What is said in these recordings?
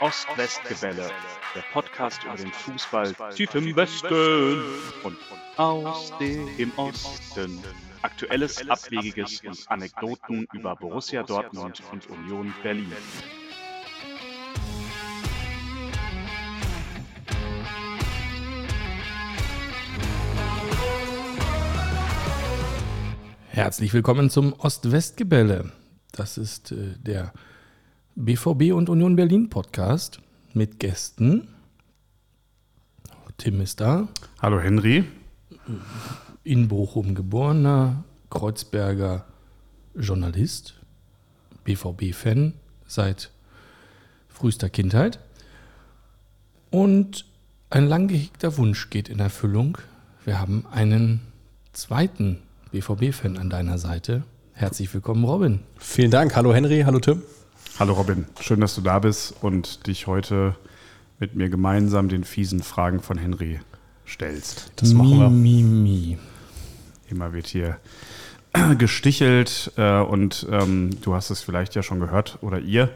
Ost-West-Gebälle, der Podcast über den Fußball tief im Westen und aus dem Osten. Aktuelles, Abwegiges und Anekdoten über Borussia Dortmund und Union Berlin. Herzlich willkommen zum Ost-West-Gebälle. Das ist äh, der BVB und Union Berlin Podcast mit Gästen. Tim ist da. Hallo Henry. In Bochum geborener, Kreuzberger Journalist, BVB-Fan seit frühester Kindheit. Und ein lang gehegter Wunsch geht in Erfüllung. Wir haben einen zweiten BVB-Fan an deiner Seite. Herzlich willkommen, Robin. Vielen Dank. Hallo Henry, hallo Tim. Hallo Robin, schön, dass du da bist und dich heute mit mir gemeinsam den fiesen Fragen von Henry stellst. Das machen wir. Mi, mi. Immer wird hier gestichelt äh, und ähm, du hast es vielleicht ja schon gehört oder ihr.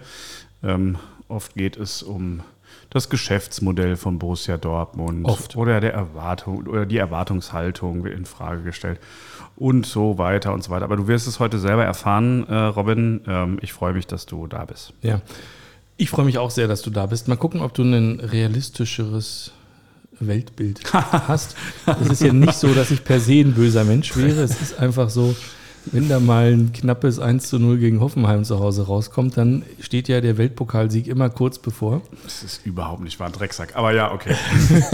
Ähm, oft geht es um das Geschäftsmodell von Borussia Dortmund Oft. oder der Erwartung oder die Erwartungshaltung wird in Frage gestellt und so weiter und so weiter. Aber du wirst es heute selber erfahren, äh, Robin. Ähm, ich freue mich, dass du da bist. Ja, ich freue mich auch sehr, dass du da bist. Mal gucken, ob du ein realistischeres Weltbild hast. Es ist ja nicht so, dass ich per se ein böser Mensch wäre. Es ist einfach so, wenn da mal ein knappes 1 zu 0 gegen Hoffenheim zu Hause rauskommt, dann steht ja der Weltpokalsieg immer kurz bevor. Das ist überhaupt nicht wahr, ein Drecksack. Aber ja, okay.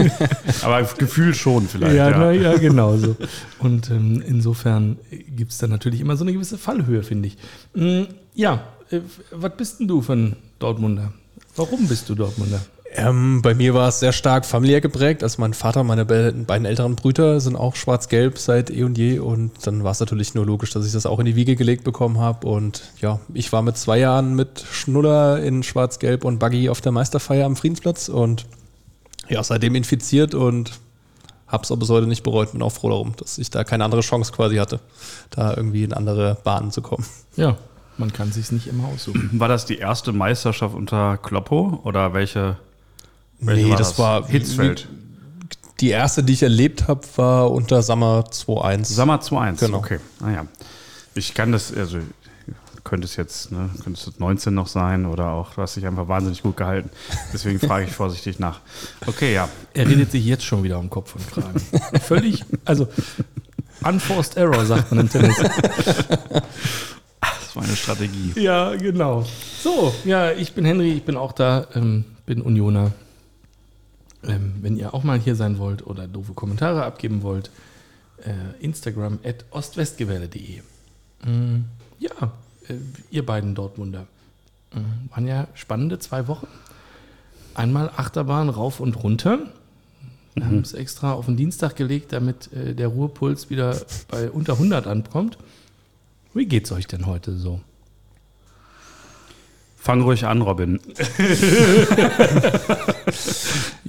Aber Gefühl schon vielleicht. Ja, Ja, na, ja genau so. Und ähm, insofern gibt es da natürlich immer so eine gewisse Fallhöhe, finde ich. Mm, ja, äh, was bist denn du ein Dortmunder? Warum bist du Dortmunder? Ähm, bei mir war es sehr stark familiär geprägt. Also mein Vater, meine be beiden älteren Brüder sind auch schwarz-gelb seit eh und je. Und dann war es natürlich nur logisch, dass ich das auch in die Wiege gelegt bekommen habe. Und ja, ich war mit zwei Jahren mit Schnuller in schwarz-gelb und Buggy auf der Meisterfeier am Friedensplatz. Und ja, seitdem infiziert und habe es aber bis heute nicht bereut. Bin auch froh darum, dass ich da keine andere Chance quasi hatte, da irgendwie in andere Bahnen zu kommen. Ja, man kann sich nicht immer aussuchen. War das die erste Meisterschaft unter Kloppo oder welche? Welche Nee, das war- Hitzfeld. Die erste, die ich erlebt habe, war unter Sammer 2.1. Sammer 2-1. Genau. Okay. Naja. Ich kann das, also könnte es jetzt, ne, könnte es jetzt 19 noch sein oder auch, du hast dich einfach wahnsinnig gut gehalten. Deswegen frage ich vorsichtig nach. Okay, ja. Er redet sich jetzt schon wieder um Kopf und Kragen. Völlig, also unforced error, sagt man im Tennis. Das war eine Strategie. Ja, genau. So, ja, ich bin Henry, ich bin auch da, ähm, bin Unioner. Ähm, wenn ihr auch mal hier sein wollt oder doofe Kommentare abgeben wollt, äh, Instagram at ostwestgewelle.de. Mm, ja, äh, ihr beiden Dortmunder. Mm, waren ja spannende zwei Wochen. Einmal Achterbahn rauf und runter. Wir haben es extra auf den Dienstag gelegt, damit äh, der Ruhepuls wieder bei unter 100 ankommt. Wie geht's euch denn heute so? Fang ruhig an, Robin.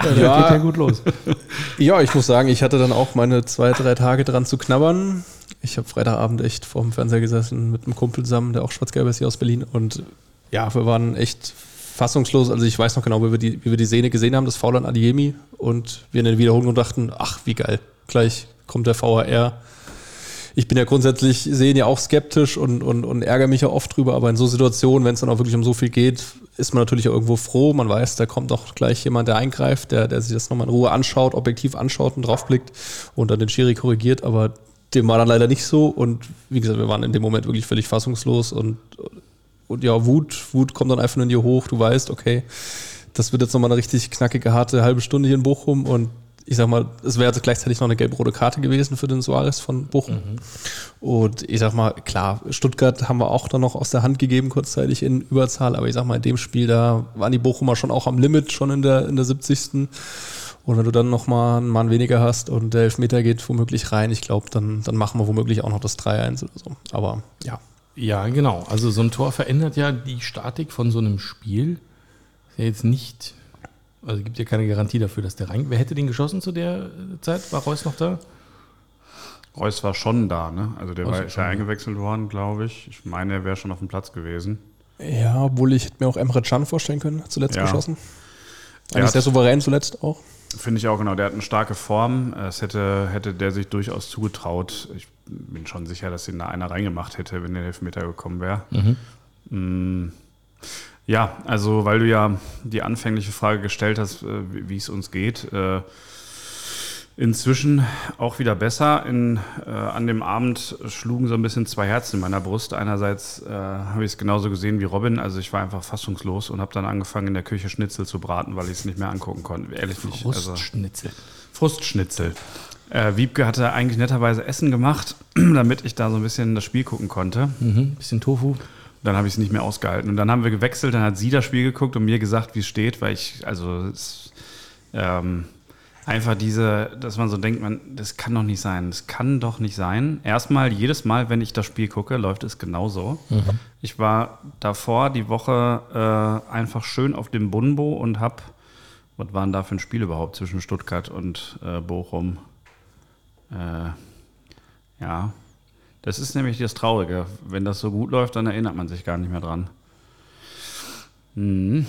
Ja, Ja. geht ja gut los. Ja, ich muss sagen, ich hatte dann auch meine zwei, drei Tage dran zu knabbern. Ich habe Freitagabend echt vor dem Fernseher gesessen mit einem Kumpel zusammen, der auch schwarz-gelb ist hier aus Berlin. Und ja, wir waren echt fassungslos. Also ich weiß noch genau, wie wir die, wie wir die Szene gesehen haben, das Foul an Adiemi. Und wir in der Wiederholung dachten, ach, wie geil. Gleich kommt der VAR. Ich bin ja grundsätzlich sehen ja auch skeptisch und, und, und ärgere mich ja oft drüber, aber in so Situationen, wenn es dann auch wirklich um so viel geht, ist man natürlich auch irgendwo froh. Man weiß, da kommt auch gleich jemand, der eingreift, der, der sich das nochmal in Ruhe anschaut, objektiv anschaut und draufblickt und dann den Schiri korrigiert, aber dem war dann leider nicht so. Und wie gesagt, wir waren in dem Moment wirklich völlig fassungslos. Und, und ja, Wut, Wut kommt dann einfach nur in dir hoch, du weißt, okay, das wird jetzt nochmal eine richtig knackige, harte halbe Stunde hier in Bochum. Und ich sag mal, es wäre jetzt gleichzeitig noch eine gelb-rote Karte gewesen für den Suarez von Bochum. Und ich sag mal, klar, Stuttgart haben wir auch dann noch aus der Hand gegeben, kurzzeitig in Überzahl, aber ich sag mal, in dem Spiel, da waren die Bochumer schon auch am Limit, schon in der, in der 70. Und wenn du dann nochmal einen Mann weniger hast und der Elfmeter geht womöglich rein, ich glaube, dann, dann machen wir womöglich auch noch das 3-1 oder so. Aber ja. Ja, genau. Also so ein Tor verändert ja die Statik von so einem Spiel. Ist ja jetzt nicht, also gibt ja keine Garantie dafür, dass der rein. Wer hätte den geschossen zu der äh, Zeit? War Reus noch da? Reus war schon da, ne? Also der Reus war, war ist schon eingewechselt worden, glaube ich. Ich meine, er wäre schon auf dem Platz gewesen. Ja, obwohl ich hätte mir auch Emre Can vorstellen können, zuletzt Ja. geschossen. Der Eigentlich hat- sehr souverän zuletzt auch. Finde ich auch genau. Der hat eine starke Form. Es hätte, hätte der sich durchaus zugetraut. Ich bin schon sicher, dass ihn da einer reingemacht hätte, wenn der Elfmeter gekommen wäre. Mm, Ja, also weil du ja die anfängliche Frage gestellt hast, äh, wie es uns geht. Äh, Inzwischen auch wieder besser. In, äh, an dem Abend schlugen so ein bisschen zwei Herzen in meiner Brust. Einerseits äh, habe ich es genauso gesehen wie Robin. Also ich war einfach fassungslos und habe dann angefangen, in der Küche Schnitzel zu braten, weil ich es nicht mehr angucken konnte. Ehrlich nicht. Also, Brustschnitzel. Frustschnitzel. Äh, Wiebke hatte eigentlich netterweise Essen gemacht, damit ich da so ein bisschen das Spiel gucken konnte. Mhm. Bisschen Tofu. Dann habe ich es nicht mehr ausgehalten. Und dann haben wir gewechselt, dann hat sie das Spiel geguckt und mir gesagt, wie es steht, weil ich, also es, ähm, einfach diese, dass man so denkt, man, das kann doch nicht sein. Das kann doch nicht sein. Erstmal, jedes Mal, wenn ich das Spiel gucke, läuft es genauso. Ich war davor die Woche äh, einfach schön auf dem Bunbo und habe, was war denn da für ein Spiel überhaupt zwischen Stuttgart und äh, Bochum? Äh, ja, das ist nämlich das Traurige. Wenn das so gut läuft, dann erinnert man sich gar nicht mehr dran. Mhm.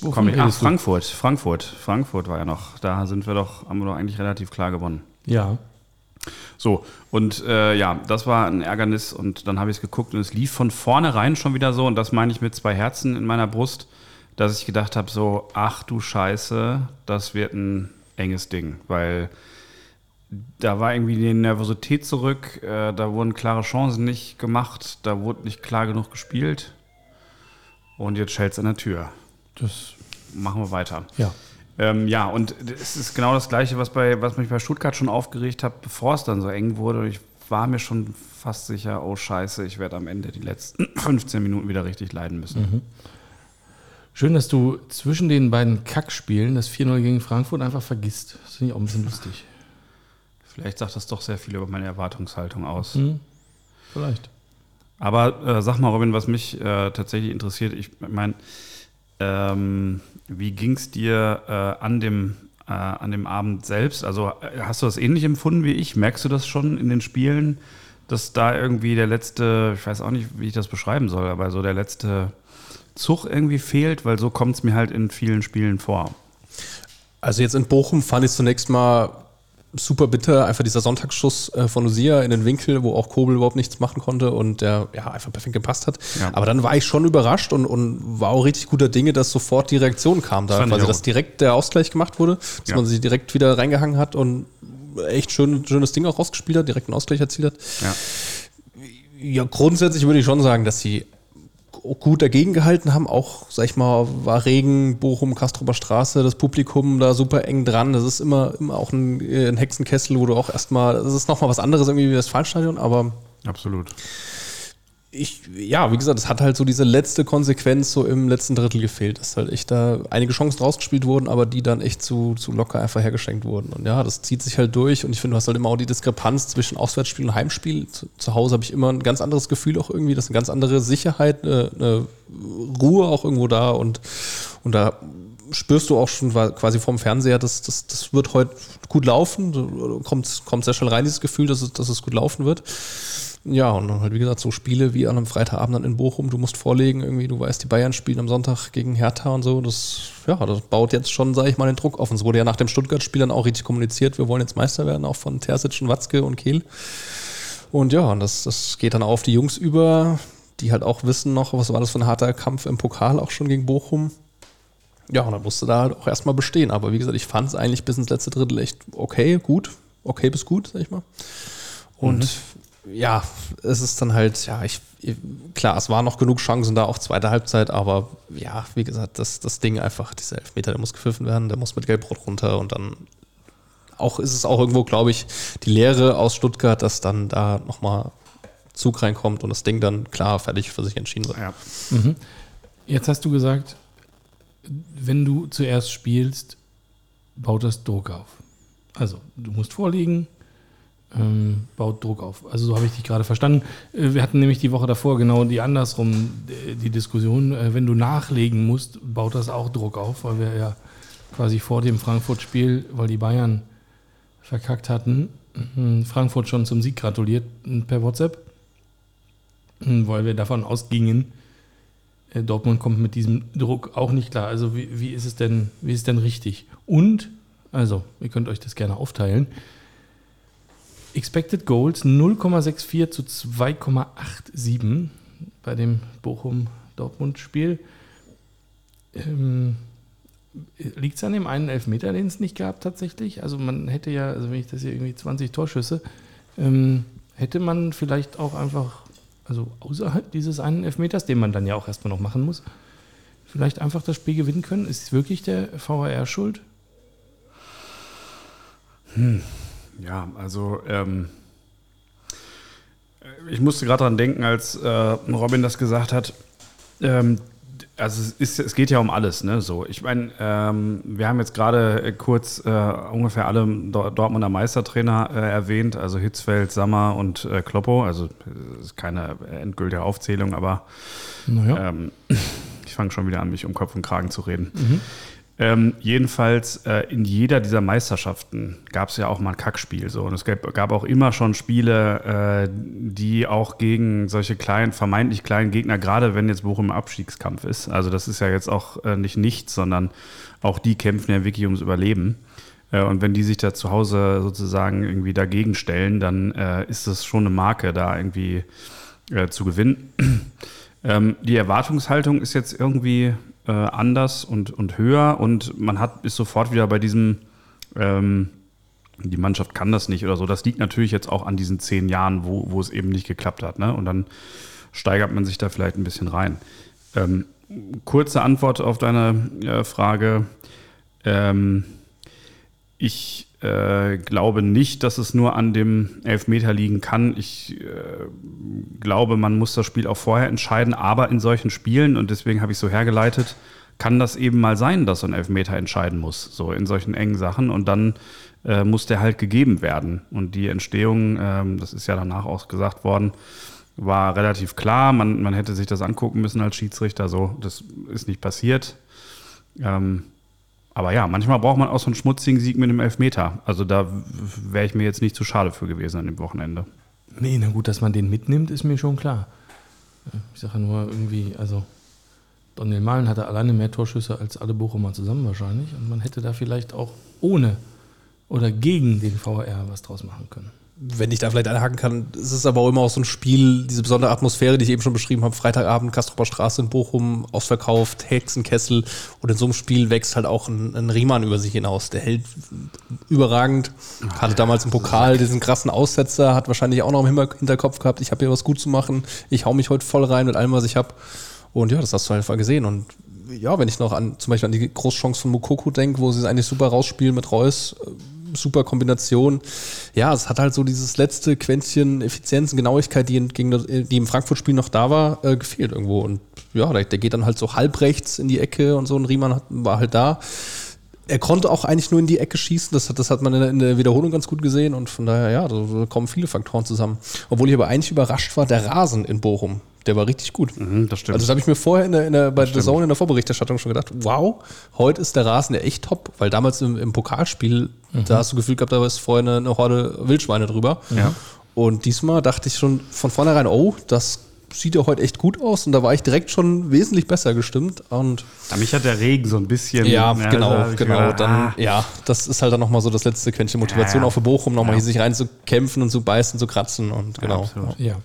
Wovon Komm, ich, ach? Frankfurt, Frankfurt, Frankfurt war ja noch. Da sind wir doch, haben wir doch eigentlich relativ klar gewonnen. Ja. So, und äh, ja, das war ein Ärgernis und dann habe ich es geguckt und es lief von vornherein schon wieder so und das meine ich mit zwei Herzen in meiner Brust, dass ich gedacht habe, so, ach du Scheiße, das wird ein enges Ding, weil da war irgendwie die Nervosität zurück, äh, da wurden klare Chancen nicht gemacht, da wurde nicht klar genug gespielt und jetzt schellt es an der Tür. Das, Machen wir weiter. ja. Ähm, ja, und es ist genau das Gleiche, was, bei, was mich bei Stuttgart schon aufgeregt hat, bevor es dann so eng wurde. Und ich war mir schon fast sicher, oh Scheiße, ich werde am Ende die letzten 15 Minuten wieder richtig leiden müssen. Schön, dass du zwischen den beiden Kackspielen das 4-0 gegen Frankfurt einfach vergisst. Das finde ich auch ein bisschen lustig. Vielleicht sagt das doch sehr viel über meine Erwartungshaltung aus. Hm? Vielleicht. Aber äh, sag mal, Robin, was mich äh, tatsächlich interessiert, ich meine, ähm, wie ging es dir äh, an, dem, äh, an dem Abend selbst? Also äh, hast du das ähnlich empfunden wie ich? Merkst du das schon in den Spielen, dass da irgendwie der letzte, ich weiß auch nicht, wie ich das beschreiben soll, aber so der letzte Zug irgendwie fehlt? Weil so kommt es mir halt in vielen Spielen vor. Also jetzt in Bochum fand ich zunächst mal super bitter, einfach dieser Sonntagsschuss äh, von Lucia in den Winkel, wo auch Kobel überhaupt nichts machen konnte und der ja einfach perfekt gepasst hat. Ja. Aber dann war ich schon überrascht und, und war auch richtig guter Dinge, dass sofort die Reaktion kam da, quasi, dass direkt der Ausgleich gemacht wurde, dass Ja. man sich direkt wieder reingehangen hat und echt schön, schönes Ding auch rausgespielt hat, direkt einen Ausgleich erzielt hat. Ja. Ja, grundsätzlich würde ich schon sagen, dass sie gut dagegen gehalten haben. Auch, sag ich mal, war Regen, Bochum, Kastrober Straße, das Publikum da super eng dran. Das ist immer, immer auch ein, äh, ein Hexenkessel, wo du auch erstmal, das ist nochmal was anderes irgendwie wie das Westfalenstadion, aber Absolut. Ich, ja, wie gesagt, es hat halt so diese letzte Konsequenz so im letzten Drittel gefehlt, dass halt echt da einige Chancen rausgespielt wurden, aber die dann echt zu, zu locker einfach hergeschenkt wurden. Und ja, das zieht sich halt durch und ich finde, du hast halt immer auch die Diskrepanz zwischen Auswärtsspiel und Heimspiel. Zu, zu Hause habe ich immer ein ganz anderes Gefühl auch irgendwie, das ist eine ganz andere Sicherheit, eine, eine Ruhe auch irgendwo da und, und da spürst du auch schon quasi vom Fernseher, dass das, das wird heute gut laufen, kommt, kommt sehr schnell rein, dieses Gefühl, dass es, dass es gut laufen wird. Ja, und dann halt, wie gesagt, so Spiele wie an einem Freitagabend dann in Bochum, du musst vorlegen, irgendwie, du weißt, die Bayern spielen am Sonntag gegen Hertha und so, das, ja, das baut jetzt schon, sage ich mal, den Druck auf. Und es wurde ja nach dem Stuttgart-Spiel dann auch richtig kommuniziert, wir wollen jetzt Meister werden, auch von Terzic und Watzke und Kehl. Und ja, und das, das geht dann auf die Jungs über, die halt auch wissen noch, was war das für ein harter Kampf im Pokal auch schon gegen Bochum. Ja, und dann musste da halt auch erstmal bestehen. Aber wie gesagt, ich fand es eigentlich bis ins letzte Drittel echt okay, gut, okay bis gut, sag ich mal. Und ja, es ist dann halt, ja, ich, klar, es waren noch genug Chancen da, auch zweite Halbzeit, aber ja, wie gesagt, das, das Ding einfach, dieser Elfmeter, der muss gepfiffen werden, der muss mit Gelbrot runter und dann auch ist es auch irgendwo, glaube ich, die Lehre aus Stuttgart, dass dann da nochmal Zug reinkommt und das Ding dann klar fertig für sich entschieden wird. Ja. Jetzt hast du gesagt, wenn du zuerst spielst, baut das Druck auf. Also, du musst vorliegen, ähm, baut Druck auf. Also, so habe ich dich gerade verstanden. Äh, Wir hatten nämlich die Woche davor genau die andersrum, äh, die Diskussion. Äh, wenn du nachlegen musst, baut das auch Druck auf, weil wir ja quasi vor dem Frankfurt-Spiel, weil die Bayern verkackt hatten, mhm, Frankfurt schon zum Sieg gratuliert mhm, per WhatsApp, Mhm, weil wir davon ausgingen, äh, Dortmund kommt mit diesem Druck auch nicht klar. Also wie, wie ist es denn, wie ist es denn richtig? Und, also, ihr könnt euch das gerne aufteilen. Expected Goals 0,64 zu 2,87 bei dem Bochum-Dortmund-Spiel. Ähm, Liegt es an dem einen Elfmeter, den es nicht gab tatsächlich? Also man hätte ja, also wenn ich das hier irgendwie 20 Torschüsse, ähm, hätte man vielleicht auch einfach, also außerhalb dieses einen Elfmeters, den man dann ja auch erstmal noch machen muss, vielleicht einfach das Spiel gewinnen können? Ist es wirklich der VAR schuld? Hm. Ja, also ähm, ich musste gerade daran denken, als äh, Robin das gesagt hat. Ähm, also es, ist, es geht ja um alles, ne? So, ich meine, ähm, wir haben jetzt gerade äh, kurz äh, ungefähr alle Dortmunder Meistertrainer äh, erwähnt, also Hitzfeld, Sammer und äh, Kloppo. Also ist keine endgültige Aufzählung, aber naja. ähm, ich fange schon wieder an, mich um Kopf und Kragen zu reden. Mhm. Ähm, jedenfalls äh, in jeder dieser Meisterschaften gab es ja auch mal ein Kackspiel. So. Und es gab, gab auch immer schon Spiele, äh, die auch gegen solche kleinen, vermeintlich kleinen Gegner, gerade wenn jetzt Bochum im Abstiegskampf ist. Also das ist ja jetzt auch äh, nicht nichts, sondern auch die kämpfen ja wirklich ums Überleben. Äh, und wenn die sich da zu Hause sozusagen irgendwie dagegen stellen, dann äh, ist das schon eine Marke, da irgendwie äh, zu gewinnen. ähm, die Erwartungshaltung ist jetzt irgendwie äh, anders und, und höher und man hat ist sofort wieder bei diesem, ähm, die Mannschaft kann das nicht oder so. Das liegt natürlich jetzt auch an diesen zehn Jahren, wo, wo es eben nicht geklappt hat. Ne? Und dann steigert man sich da vielleicht ein bisschen rein. Ähm, kurze Antwort auf deine äh, Frage. Ähm, ich äh, glaube nicht, dass es nur an dem Elfmeter liegen kann. Ich äh, glaube, man muss das Spiel auch vorher entscheiden, aber in solchen Spielen, und deswegen habe ich so hergeleitet, kann das eben mal sein, dass so ein Elfmeter entscheiden muss, so in solchen engen Sachen. Und dann äh, muss der halt gegeben werden. Und die Entstehung, ähm, das ist ja danach auch gesagt worden, war relativ klar. Man, man hätte sich das angucken müssen als Schiedsrichter. So, das ist nicht passiert. Ähm, aber ja, manchmal braucht man auch so einen schmutzigen Sieg mit einem Elfmeter. Also da wäre ich mir jetzt nicht zu schade für gewesen an dem Wochenende. Nee, na gut, dass man den mitnimmt, ist mir schon klar. Ich sage nur irgendwie, also Daniel Mahlen hatte alleine mehr Torschüsse als alle Bochumer zusammen wahrscheinlich. Und man hätte da vielleicht auch ohne oder gegen den VR was draus machen können wenn ich da vielleicht einhaken kann, ist es aber auch immer auch so ein Spiel, diese besondere Atmosphäre, die ich eben schon beschrieben habe, Freitagabend, Kastroper Straße in Bochum, ausverkauft, Hexenkessel. Und in so einem Spiel wächst halt auch ein, ein Riemann über sich hinaus. Der hält überragend, hatte damals im Pokal diesen krassen Aussetzer, hat wahrscheinlich auch noch im Hinterkopf gehabt, ich habe hier was gut zu machen, ich hau mich heute voll rein mit allem, was ich habe. Und ja, das hast du einfach gesehen. Und ja, wenn ich noch an zum Beispiel an die Großchance von Mukoko denke, wo sie es eigentlich super rausspielen mit Reus, super Kombination. Ja, es hat halt so dieses letzte Quäntchen Effizienz und Genauigkeit, die, gegen, die im Frankfurt-Spiel noch da war, äh, gefehlt irgendwo. Und ja, der, der, geht dann halt so halb rechts in die Ecke und so. Und Riemann hat, war halt da. Er konnte auch eigentlich nur in die Ecke schießen. Das hat, das hat man in der, in der Wiederholung ganz gut gesehen. Und von daher, ja, da, da kommen viele Faktoren zusammen. Obwohl ich aber eigentlich überrascht war, der Rasen in Bochum der war richtig gut. Mhm, das stimmt. Also das habe ich mir vorher in der, in der, bei The Zone in der Vorberichterstattung schon gedacht, wow, heute ist der Rasen ja echt top, weil damals im, im Pokalspiel, mhm. da hast du gefühlt gehabt, da war vorher eine, eine Horde Wildschweine drüber. Ja. Und diesmal dachte ich schon von vornherein, oh, das sieht ja heute echt gut aus und da war ich direkt schon wesentlich besser gestimmt und ja, mich hat der Regen so ein bisschen ja, ja genau genau gedacht, dann ah. ja das ist halt dann nochmal so das letzte Quäntchen Motivation ja, auch für Bochum nochmal ja. hier sich reinzukämpfen und zu beißen zu kratzen und genau ja,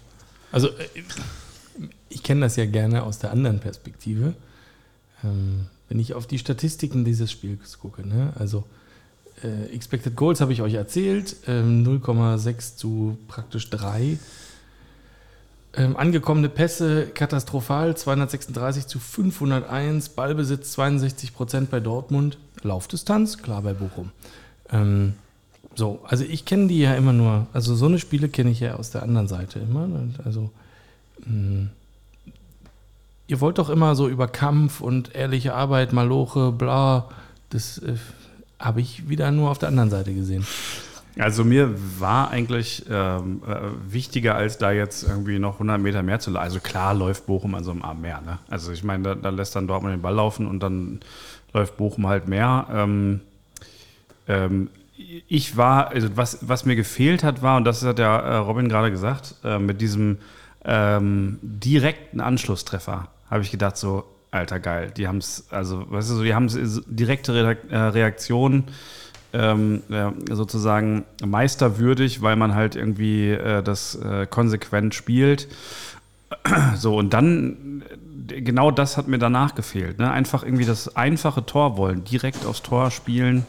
also äh, ich kenne das ja gerne aus der anderen Perspektive. Ähm, wenn ich auf die Statistiken dieses Spiels gucke, ne? also äh, Expected Goals habe ich euch erzählt, ähm, 0,6 zu praktisch 3. Ähm, angekommene Pässe katastrophal, 236 zu 501, Ballbesitz 62 Prozent bei Dortmund, Laufdistanz, klar bei Bochum. Ähm, so, also ich kenne die ja immer nur, also so eine Spiele kenne ich ja aus der anderen Seite immer. Also mh, hm, ihr wollt doch immer so über Kampf und ehrliche Arbeit, Maloche, bla. Das äh, habe ich wieder nur auf der anderen Seite gesehen. Also mir war eigentlich ähm, äh, wichtiger, als da jetzt irgendwie noch 100 Meter mehr zu laufen. Also klar läuft Bochum an so einem Arm mehr. Ne? Also ich meine, da, da, lässt dann Dortmund den Ball laufen und dann läuft Bochum halt mehr. Ähm, ähm, ich war, also was, was mir gefehlt hat, war, und das hat ja äh, Robin gerade gesagt, äh, mit diesem ähm, direkten Anschlusstreffer habe ich gedacht so, alter geil, die haben es, also weißt du, die haben direkte Reak- äh, Reaktion ähm, ja, sozusagen meisterwürdig, weil man halt irgendwie äh, das äh, konsequent spielt. So, und dann, äh, genau das hat mir danach gefehlt. Ne? Einfach irgendwie das einfache Tor wollen, direkt aufs Tor spielen.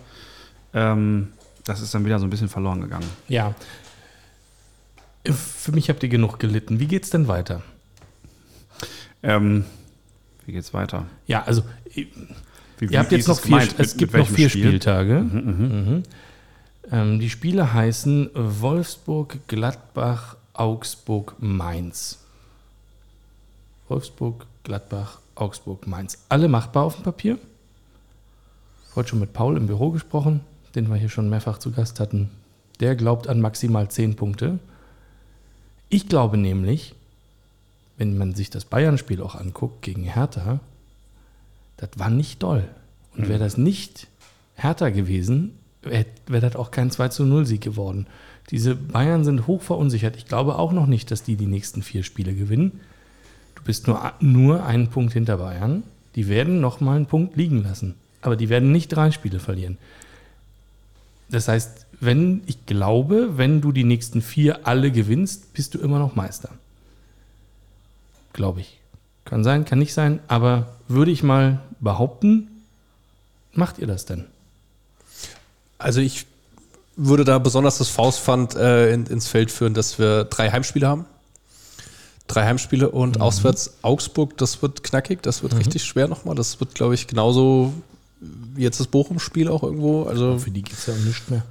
Ähm, das ist dann wieder so ein bisschen verloren gegangen. Ja. Für mich habt ihr genug gelitten. Wie geht's denn weiter? Ähm, wie geht's weiter? Ja, also Wie, ihr habt wie jetzt noch es vier, es gibt noch vier Spiel? Spieltage. Mhm. Ähm, die Spiele heißen Wolfsburg, Gladbach, Augsburg, Mainz. Wolfsburg, Gladbach, Augsburg, Mainz. Alle machbar auf dem Papier. Heute schon mit Paul im Büro gesprochen, den wir hier schon mehrfach zu Gast hatten. Der glaubt an maximal zehn Punkte. Ich glaube nämlich, wenn man sich das Bayern-Spiel auch anguckt gegen Hertha, das war nicht doll. Und wäre das nicht Hertha gewesen, wäre wär das auch kein 2 zu 0 Sieg geworden. Diese Bayern sind hoch verunsichert. Ich glaube auch noch nicht, dass die die nächsten vier Spiele gewinnen. Du bist nur, nur einen Punkt hinter Bayern. Die werden noch mal einen Punkt liegen lassen. Aber die werden nicht drei Spiele verlieren. Das heißt, wenn, ich glaube, wenn du die nächsten vier alle gewinnst, bist du immer noch Meister. Glaube ich. Kann sein, kann nicht sein, aber würde ich mal behaupten, macht ihr das denn? Also ich würde da besonders das Faustpfand äh, in, ins Feld führen, dass wir drei Heimspiele haben. Drei Heimspiele und auswärts Augsburg, das wird knackig, das wird richtig schwer nochmal. Das wird, glaube ich, genauso wie jetzt das Bochum-Spiel auch irgendwo. Also Für die geht es ja um nichts mehr.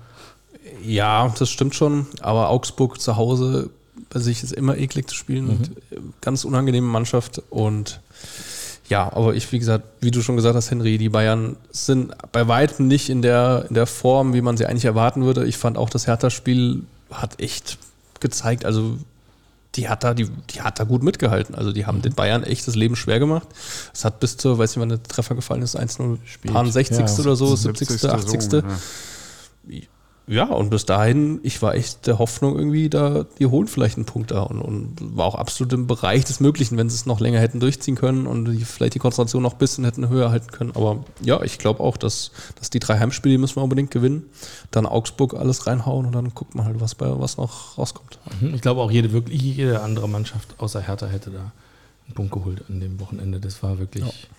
ja, das stimmt schon, aber Augsburg zu Hause bei sich ist immer eklig zu spielen. Und äh, ganz unangenehme Mannschaft und ja, aber ich, wie gesagt, wie du schon gesagt hast, Henry, die Bayern sind bei weitem nicht in der, in der Form, wie man sie eigentlich erwarten würde. Ich fand auch das Hertha-Spiel hat echt gezeigt, also die hat da, die, die hat da gut mitgehalten. Also die haben den Bayern echt das Leben schwer gemacht. Es hat bis zur, weiß nicht, wann der Treffer gefallen ist, 1-0, paar 60. Ja, oder so, 70., 80. So, ja. Ja, und bis dahin, ich war echt der Hoffnung irgendwie, da, die holen vielleicht einen Punkt da und, und war auch absolut im Bereich des Möglichen, wenn sie es noch länger hätten durchziehen können und die, vielleicht die Konzentration noch ein bisschen hätten höher halten können. Aber ja, ich glaube auch, dass, dass die drei Heimspiele die müssen wir unbedingt gewinnen. Dann Augsburg alles reinhauen und dann guckt man halt, was bei was noch rauskommt. Mhm. Ich glaube auch jede, wirklich jede andere Mannschaft außer Hertha hätte da einen Punkt geholt an dem Wochenende. Das war wirklich.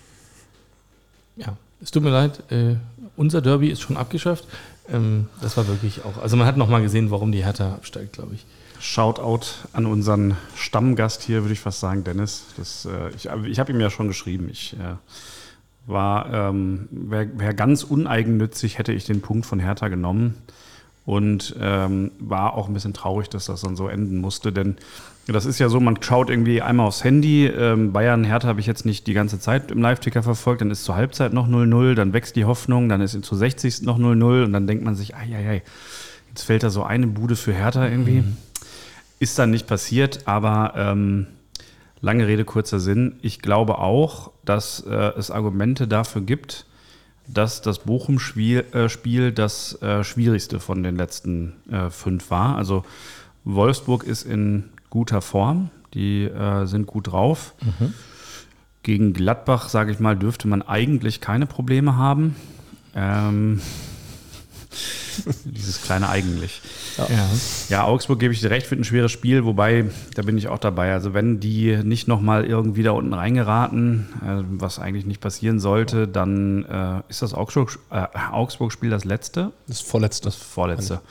Ja, es tut mir leid, äh, unser Derby ist schon abgeschafft. Ähm, das war wirklich auch. Also man hat nochmal gesehen, warum die Hertha absteigt, glaube ich. Shoutout an unseren Stammgast hier, würde ich fast sagen, Dennis. Das, äh, ich ich habe ihm ja schon geschrieben. Ich äh, war, ähm, wäre wär ganz uneigennützig, hätte ich den Punkt von Hertha genommen. Und ähm, war auch ein bisschen traurig, dass das dann so enden musste. Denn das ist ja so, man schaut irgendwie einmal aufs Handy. Ähm, Bayern, Hertha habe ich jetzt nicht die ganze Zeit im Live-Ticker verfolgt. Dann ist zur Halbzeit noch 0-0, dann wächst die Hoffnung, dann ist zur 60. noch 0-0 und dann denkt man sich, ai, ai, ai, jetzt fällt da so eine Bude für Hertha irgendwie. Ist dann nicht passiert, aber ähm, lange Rede, kurzer Sinn. Ich glaube auch, dass äh, es Argumente dafür gibt, dass das Bochum-Spiel äh, das äh, schwierigste von den letzten äh, fünf war. Also Wolfsburg ist in guter Form, die äh, sind gut drauf. Gegen Gladbach, sage ich mal, dürfte man eigentlich keine Probleme haben. Ähm, dieses kleine eigentlich. Ja. Ja, Augsburg gebe ich dir recht, wird ein schweres Spiel, wobei, da bin ich auch dabei. Also wenn die nicht nochmal irgendwie da unten reingeraten, äh, was eigentlich nicht passieren sollte, dann äh, ist das Augsburg- äh, Augsburg-Spiel das letzte, Das vorletzte. das vorletzte.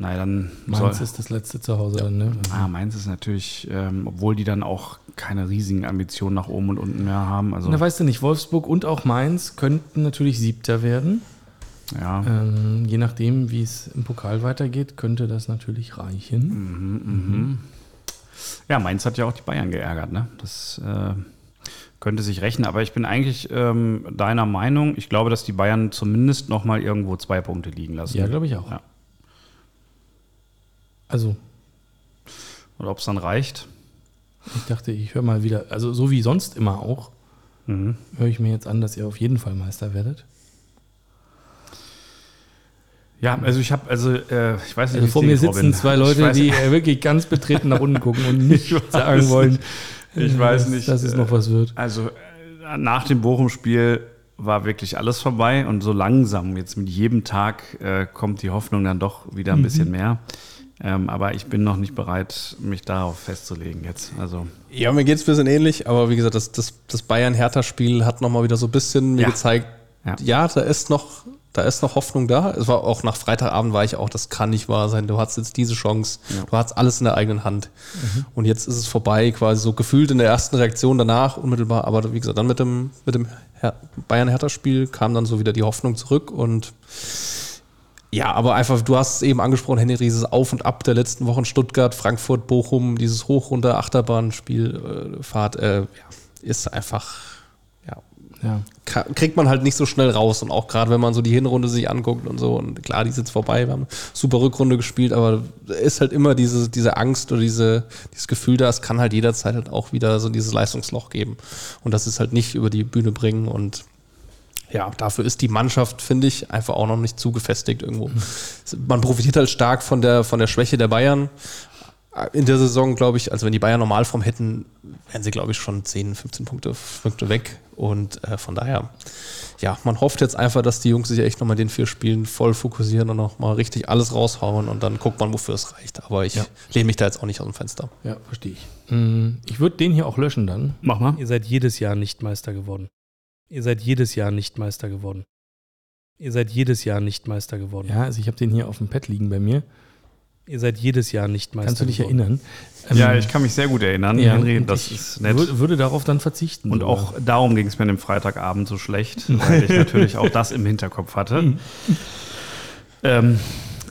Nein, dann soll, Mainz ist das letzte zu Hause. dann, Ne? Ah, Mainz ist natürlich, ähm, obwohl die dann auch keine riesigen Ambitionen nach oben und unten mehr haben. Also, Na, weißt du nicht, Wolfsburg und auch Mainz könnten natürlich Siebter werden. ja. Ähm, je nachdem, wie es im Pokal weitergeht, könnte das natürlich reichen. Ja, Mainz hat ja auch die Bayern geärgert, ne? Das äh, könnte sich rächen, aber ich bin eigentlich ähm, deiner Meinung. Ich glaube, dass die Bayern zumindest noch mal irgendwo zwei Punkte liegen lassen. Ja, glaube ich auch. Ja. Also, Oder ob es dann reicht. ich dachte, ich höre mal wieder, also so wie sonst immer auch, höre ich mir jetzt an, dass ihr auf jeden Fall Meister werdet. Ja, also ich habe, also äh, ich weiß nicht, Also vor mir sitzen Robin. zwei Leute, die äh, wirklich ganz betreten nach unten gucken und nicht sagen wollen, Ich weiß nicht. Dass es noch was wird. Also äh, nach dem Bochum-Spiel war wirklich alles vorbei und so langsam, jetzt mit jedem Tag, äh, kommt die Hoffnung dann doch wieder ein bisschen mehr. Ähm, aber ich bin noch nicht bereit, mich darauf festzulegen jetzt. Also Ja, mir geht es ein bisschen ähnlich, aber wie gesagt, das, das, das Bayern-Hertha-Spiel hat nochmal wieder so ein bisschen mir Ja. gezeigt, Ja. ja. da ist noch, da ist noch Hoffnung da. Es war auch nach Freitagabend war ich auch, das kann nicht wahr sein. Du hast jetzt diese Chance, du hast alles in der eigenen Hand. Und jetzt ist es vorbei, quasi so gefühlt in der ersten Reaktion danach, unmittelbar. Aber wie gesagt, dann mit dem, mit dem Her Bayern-Hertha-Spiel kam dann so wieder die Hoffnung zurück und ja, aber einfach, du hast es eben angesprochen, Henry, dieses Auf und Ab der letzten Wochen Stuttgart, Frankfurt, Bochum, dieses Hoch- runter Achterbahnspielfahrt, äh, ja, ist einfach, ja, Ja. kriegt man halt nicht so schnell raus. Und auch gerade wenn man so die Hinrunde sich anguckt und so, und klar, die ist jetzt vorbei, wir haben eine super Rückrunde gespielt, aber ist halt immer diese, diese Angst oder diese, dieses Gefühl da, es kann halt jederzeit halt auch wieder so dieses Leistungsloch geben. Und das ist halt nicht über die Bühne bringen und ja, dafür ist die Mannschaft, finde ich, einfach auch noch nicht zu gefestigt irgendwo. Man profitiert halt stark von der, von der Schwäche der Bayern. In der Saison, glaube ich, also wenn die Bayern Normalform hätten, wären sie, glaube ich, schon 10, 15 Punkte, Punkte weg. Und äh, von daher, ja, man hofft jetzt einfach, dass die Jungs sich echt nochmal den vier Spielen voll fokussieren und nochmal richtig alles raushauen und dann guckt man, wofür es reicht. Aber ich Ja. lehne mich da jetzt auch nicht aus dem Fenster. Ja, verstehe ich. Mm, Ich würde den hier auch löschen dann. mach mal. Ihr seid jedes Jahr nicht Meister geworden. Ihr seid jedes Jahr nicht Meister geworden. Ihr seid jedes Jahr nicht Meister geworden. Ja, also ich habe den hier auf dem Pad liegen bei mir. Ihr seid jedes Jahr nicht Meister Kannst du dich geworden. erinnern? Ja, Ähm, ich kann mich sehr gut erinnern, ja, Henry. Das ich ist nett. wür- würde darauf dann verzichten. Und sogar. auch darum ging es mir an dem Freitagabend so schlecht, weil ich natürlich auch das im Hinterkopf hatte. ähm,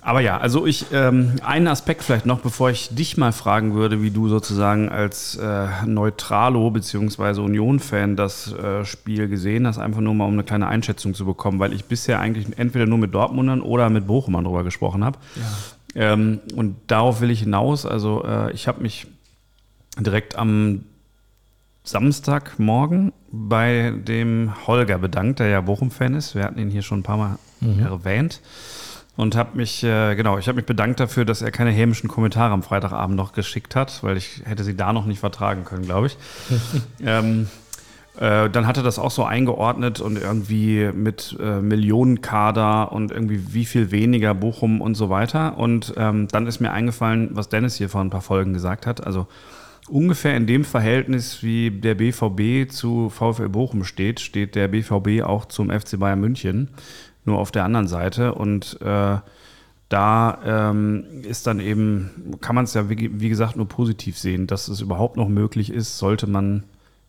aber ja, also ich, ähm, einen Aspekt vielleicht noch, bevor ich dich mal fragen würde, wie du sozusagen als äh, Neutralo bzw. Union-Fan das äh, Spiel gesehen hast, einfach nur mal um eine kleine Einschätzung zu bekommen, weil ich bisher eigentlich entweder nur mit Dortmundern oder mit Bochumern drüber gesprochen habe. Ähm, und darauf will ich hinaus. Also äh, ich habe mich direkt am Samstagmorgen bei dem Holger bedankt, der ja Bochum-Fan ist. Wir hatten ihn hier schon ein paar Mal erwähnt. Und habe mich, äh, genau, ich habe mich bedankt dafür, dass er keine hämischen Kommentare am Freitagabend noch geschickt hat, weil ich hätte sie da noch nicht vertragen können, glaube ich. ähm, äh, dann hat er das auch so eingeordnet und irgendwie mit äh, Millionenkader und irgendwie wie viel weniger Bochum und so weiter. Und ähm, dann ist mir eingefallen, was Dennis hier vor ein paar Folgen gesagt hat. Also ungefähr in dem Verhältnis, wie der BVB zu VfL Bochum steht, steht der BVB auch zum FC Bayern München, nur auf der anderen Seite. Und äh, da ähm, ist dann eben, kann man es ja wie, wie gesagt nur positiv sehen, dass es überhaupt noch möglich ist, sollte man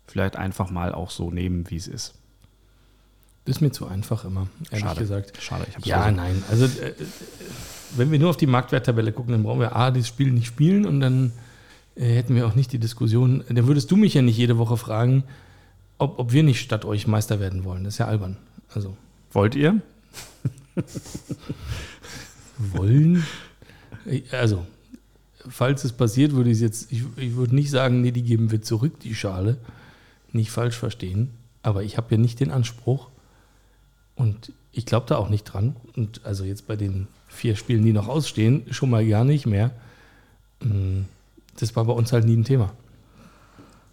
vielleicht einfach mal auch so nehmen, wie es ist. Ist mir zu einfach immer, ehrlich Schade. gesagt. Schade, ich hab's Ja, versucht. nein. Also, äh, wenn wir nur auf die Marktwerttabelle gucken, dann brauchen wir A, das Spiel nicht spielen und dann äh, hätten wir auch nicht die Diskussion. Dann würdest du mich ja nicht jede Woche fragen, ob, ob wir nicht statt euch Meister werden wollen. Das ist ja albern. Also, Wollt ihr? wollen. Also, falls es passiert, würde ich es jetzt, ich, ich würde nicht sagen, nee, die geben wir zurück, die Schale. Nicht falsch verstehen. Aber ich habe ja nicht den Anspruch. Und ich glaube da auch nicht dran. Und also jetzt bei den vier Spielen, die noch ausstehen, schon mal gar nicht mehr. Mm, Das war bei uns halt nie ein Thema.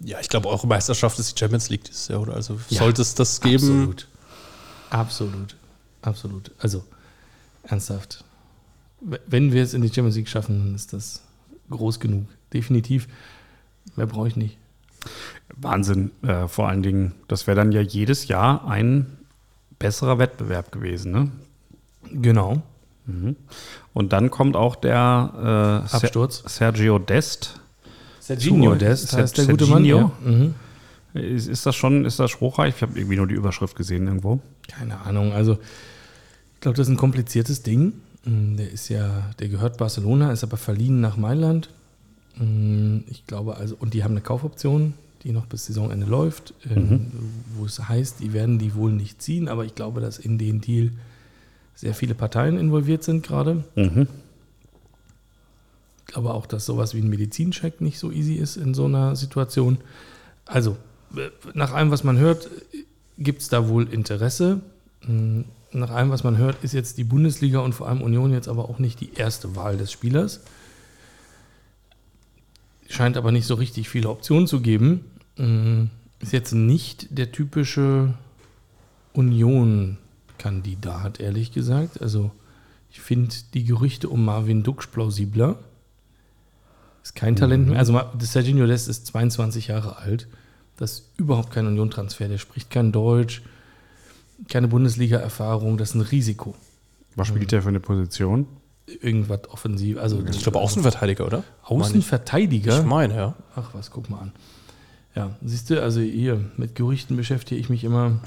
Ja, ich glaube, eure Meisterschaft ist die Champions League dieses Jahr, oder? Also Ja, sollte es das geben. Absolut. Absolut. Absolut. Also, ernsthaft. Wenn wir es in die Champions League schaffen, dann ist das groß genug. Definitiv. Mehr brauche ich nicht. Wahnsinn. Äh, vor allen Dingen, das wäre dann ja jedes Jahr ein besserer Wettbewerb gewesen. Ne? Genau. Und dann kommt auch der äh, Absturz. Sergio Dest. Serginho Zu- Dest Ser- heißt der gute Mann. Ja. Mhm. Ist, ist das schon, ist das spruchreich? Ich habe irgendwie nur die Überschrift gesehen irgendwo. Keine Ahnung. Also, glaube, das ist ein kompliziertes Ding. Mm, Der ist ja, der gehört Barcelona, ist aber verliehen nach Mailand. Mm, Ich glaube also, und die haben eine Kaufoption, die noch bis Saisonende läuft, ähm, wo es heißt, die werden die wohl nicht ziehen, aber ich glaube, dass in den Deal sehr viele Parteien involviert sind gerade. Mhm. Ich glaube auch, dass sowas wie ein Medizincheck nicht so easy ist in so einer Situation. Also, äh, nach allem, was man hört, gibt es da wohl Interesse. Nach allem, was man hört, ist jetzt die Bundesliga und vor allem Union jetzt aber auch nicht die erste Wahl des Spielers. scheint aber nicht so richtig viele Optionen zu geben. Mm, Ist jetzt nicht der typische Union-Kandidat, ehrlich gesagt. Also ich finde die Gerüchte um Marvin Duksch plausibler. Ist kein Talent mehr. Also Serginho Dest ist 22 Jahre alt. Das ist überhaupt kein Union-Transfer. Der spricht kein Deutsch, keine Bundesliga-Erfahrung. Das ist ein Risiko. Was spielt der für eine Position? Irgendwas offensiv. Also Ich glaube, Außenverteidiger, oder? Außenverteidiger. Ich meine, ja. Ach was, guck mal an. Ja, siehst du, also hier mit Gerüchten beschäftige ich mich immer.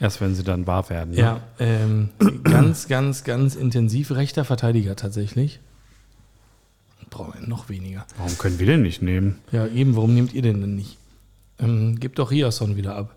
Erst wenn sie dann wahr werden. ne? Ja, ähm, ganz, ganz, ganz intensiv. Rechter Verteidiger tatsächlich. Brauchen wir noch weniger. Warum können wir den nicht nehmen? Ja, eben, warum nehmt ihr den denn nicht? Ähm, gebt doch Riasson wieder ab.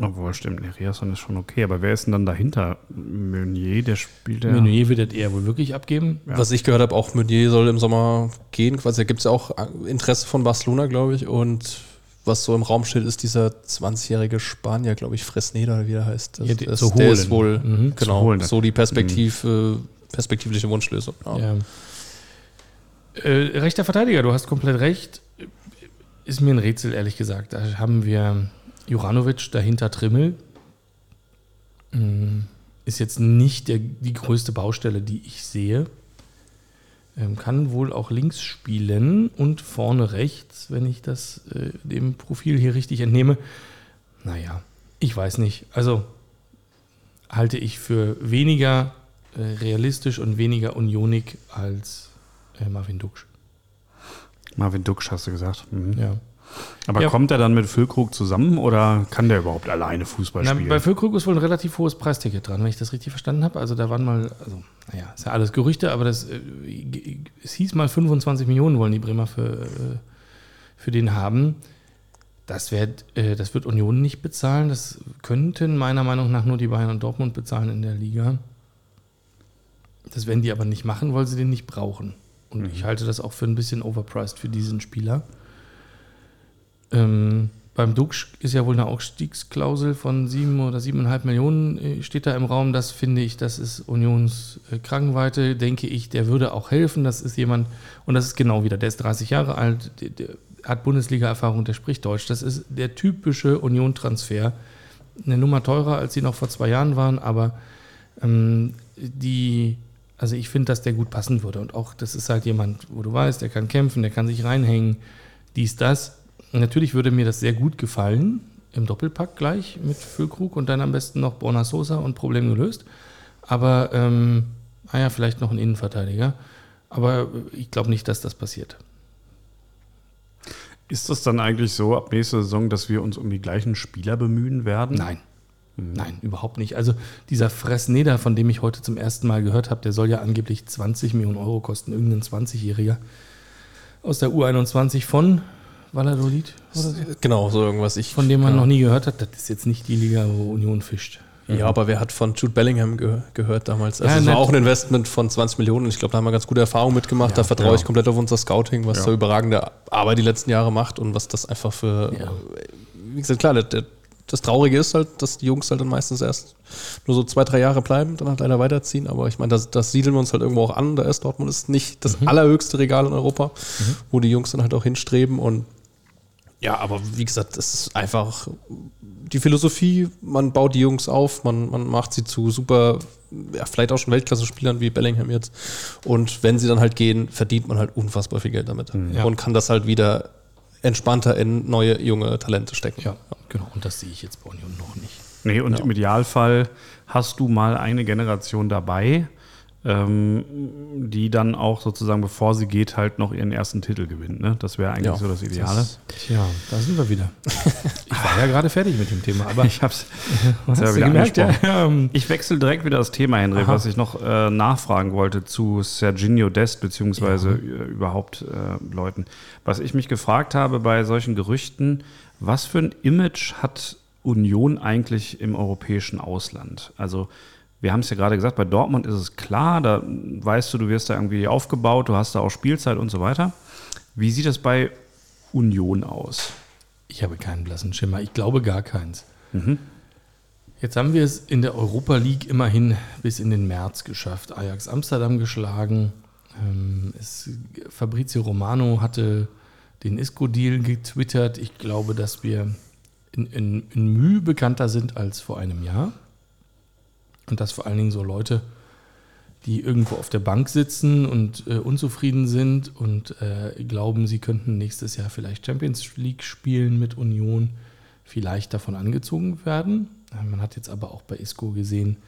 Obwohl, stimmt, nee, Riasson ist schon okay. Aber wer ist denn dann dahinter? Meunier, der spielt ja. Meunier wird das eher wohl wirklich abgeben. Ja. Was ich gehört habe, auch Meunier soll im Sommer gehen. Quasi, da gibt es ja auch Interesse von Barcelona, glaube ich. Und was so im Raum steht, ist dieser 20-jährige Spanier, glaube ich, Fresneda, oder wie der heißt. Das, Ja, das, zu der holen. ist wohl, Mhm. genau, holen. so die Perspektiv, äh, perspektivliche Wunschlösung. Ja. Ja. Äh, rechter Verteidiger, du hast komplett recht. Ist mir ein Rätsel, ehrlich gesagt. Da haben wir Juranovic, dahinter Trimmel. Mm, Ist jetzt nicht der, die größte Baustelle, die ich sehe. Ähm, kann wohl auch links spielen und vorne rechts, wenn ich das äh, dem Profil hier richtig entnehme. Naja, ich weiß nicht. Also halte ich für weniger äh, realistisch und weniger unionig als äh, Marvin Duksch. Marvin Duksch, hast du gesagt. Mhm. Ja. Aber Ja. kommt er dann mit Füllkrug zusammen oder kann der überhaupt alleine Fußball Na, spielen? bei Füllkrug ist wohl ein relativ hohes Preisticket dran, wenn ich das richtig verstanden habe. Also da waren mal, also naja, ist ja alles Gerüchte, aber das, äh, es hieß mal 25 Millionen wollen die Bremer für, äh, für den haben. Das wird, äh, das wird Union nicht bezahlen. Das könnten meiner Meinung nach nur die Bayern und Dortmund bezahlen in der Liga. Das werden die aber nicht machen, weil sie den nicht brauchen. Und ich halte das auch für ein bisschen overpriced für diesen Spieler. Ähm, beim Dux ist ja wohl eine Aufstiegsklausel von sieben oder siebeneinhalb Millionen äh, steht da im Raum. Das finde ich, das ist Unions äh, Krankenweite, denke ich, der würde auch helfen. Das ist jemand, und das ist genau wieder, der ist 30 Jahre alt, der, der hat Bundesliga-Erfahrung, der spricht Deutsch. Das ist der typische Union-Transfer. Eine Nummer teurer, als sie noch vor zwei Jahren waren, aber ähm, die, also ich finde, dass der gut passen würde. Und auch, das ist halt jemand, wo du weißt, der kann kämpfen, der kann sich reinhängen, dies, das. Natürlich würde mir das sehr gut gefallen, im Doppelpack gleich mit Füllkrug und dann am besten noch Borna Sosa und Problem gelöst. Aber, ähm, naja, vielleicht noch ein Innenverteidiger. Aber ich glaube nicht, dass das passiert. Ist das dann eigentlich so ab nächster Saison, dass wir uns um die gleichen Spieler bemühen werden? Nein. Nein, überhaupt nicht. Also dieser Fresneda, von dem ich heute zum ersten Mal gehört habe, der soll ja angeblich 20 Millionen Euro kosten, irgendein 20-Jähriger aus der U21 von Valladolid oder so, Genau, so irgendwas. Ich, von dem man ja. noch nie gehört hat. Das ist jetzt nicht die Liga, wo Union fischt. Ja, aber wer hat von Jude Bellingham ge gehört damals? Also Ja, es war auch ein Investment von 20 Millionen und ich glaube, da haben wir ganz gute Erfahrungen mitgemacht. Ja, da vertraue ja. ich komplett auf unser Scouting, was Ja. da überragende Arbeit die letzten Jahre macht und was das einfach für, Ja. wie gesagt, klar, der, das Traurige ist halt, dass die Jungs halt dann meistens erst nur so zwei, drei Jahre bleiben, dann halt leider weiterziehen. Aber ich meine, das, das siedeln wir uns halt irgendwo auch an. Da ist Dortmund ist nicht das allerhöchste Regal in Europa, wo die Jungs dann halt auch hinstreben und ja, aber wie gesagt, das ist einfach die Philosophie, man baut die Jungs auf, man, man macht sie zu super, ja, vielleicht auch schon Weltklasse-Spielern wie Bellingham jetzt. Und wenn sie dann halt gehen, verdient man halt unfassbar viel Geld damit. Ja. Und kann das halt wieder entspannter in neue junge Talente stecken. Ja, genau. Und das sehe ich jetzt bei Union noch nicht. Nee, und Ja. im Idealfall hast du mal eine Generation dabei, ähm, die dann auch sozusagen, bevor sie geht, halt noch ihren ersten Titel gewinnt. Ne? Das wäre eigentlich Ja, so das Ideale. das- Tja, da sind wir wieder. Ich war ja gerade fertig mit dem Thema, aber ich hab's hast ja wieder gemerkt, ja? Ähm, Ich wechsle direkt wieder das Thema, Henry, Aha. was ich noch äh, nachfragen wollte zu Serginho Dest, beziehungsweise äh, überhaupt äh, Leuten. Was ich mich gefragt habe bei solchen Gerüchten, was für ein Image hat Union eigentlich im europäischen Ausland? Also, wir haben es ja gerade gesagt, bei Dortmund ist es klar, da weißt du, du wirst da irgendwie aufgebaut, du hast da auch Spielzeit und so weiter. Wie sieht das bei Union aus? Ich habe keinen blassen Schimmer. Ich glaube gar keins. Jetzt haben wir es in der Europa League immerhin bis in den März geschafft. Ajax Amsterdam geschlagen. Ähm, es, Fabrizio Romano hatte den Isco-Deal getwittert. Ich glaube, dass wir in, in, in Mühe bekannter sind als vor einem Jahr. Und dass vor allen Dingen so Leute, die irgendwo auf der Bank sitzen und äh, unzufrieden sind und äh, glauben, sie könnten nächstes Jahr vielleicht Champions League spielen mit Union, vielleicht davon angezogen werden. Äh, man hat jetzt aber auch bei Isco gesehen,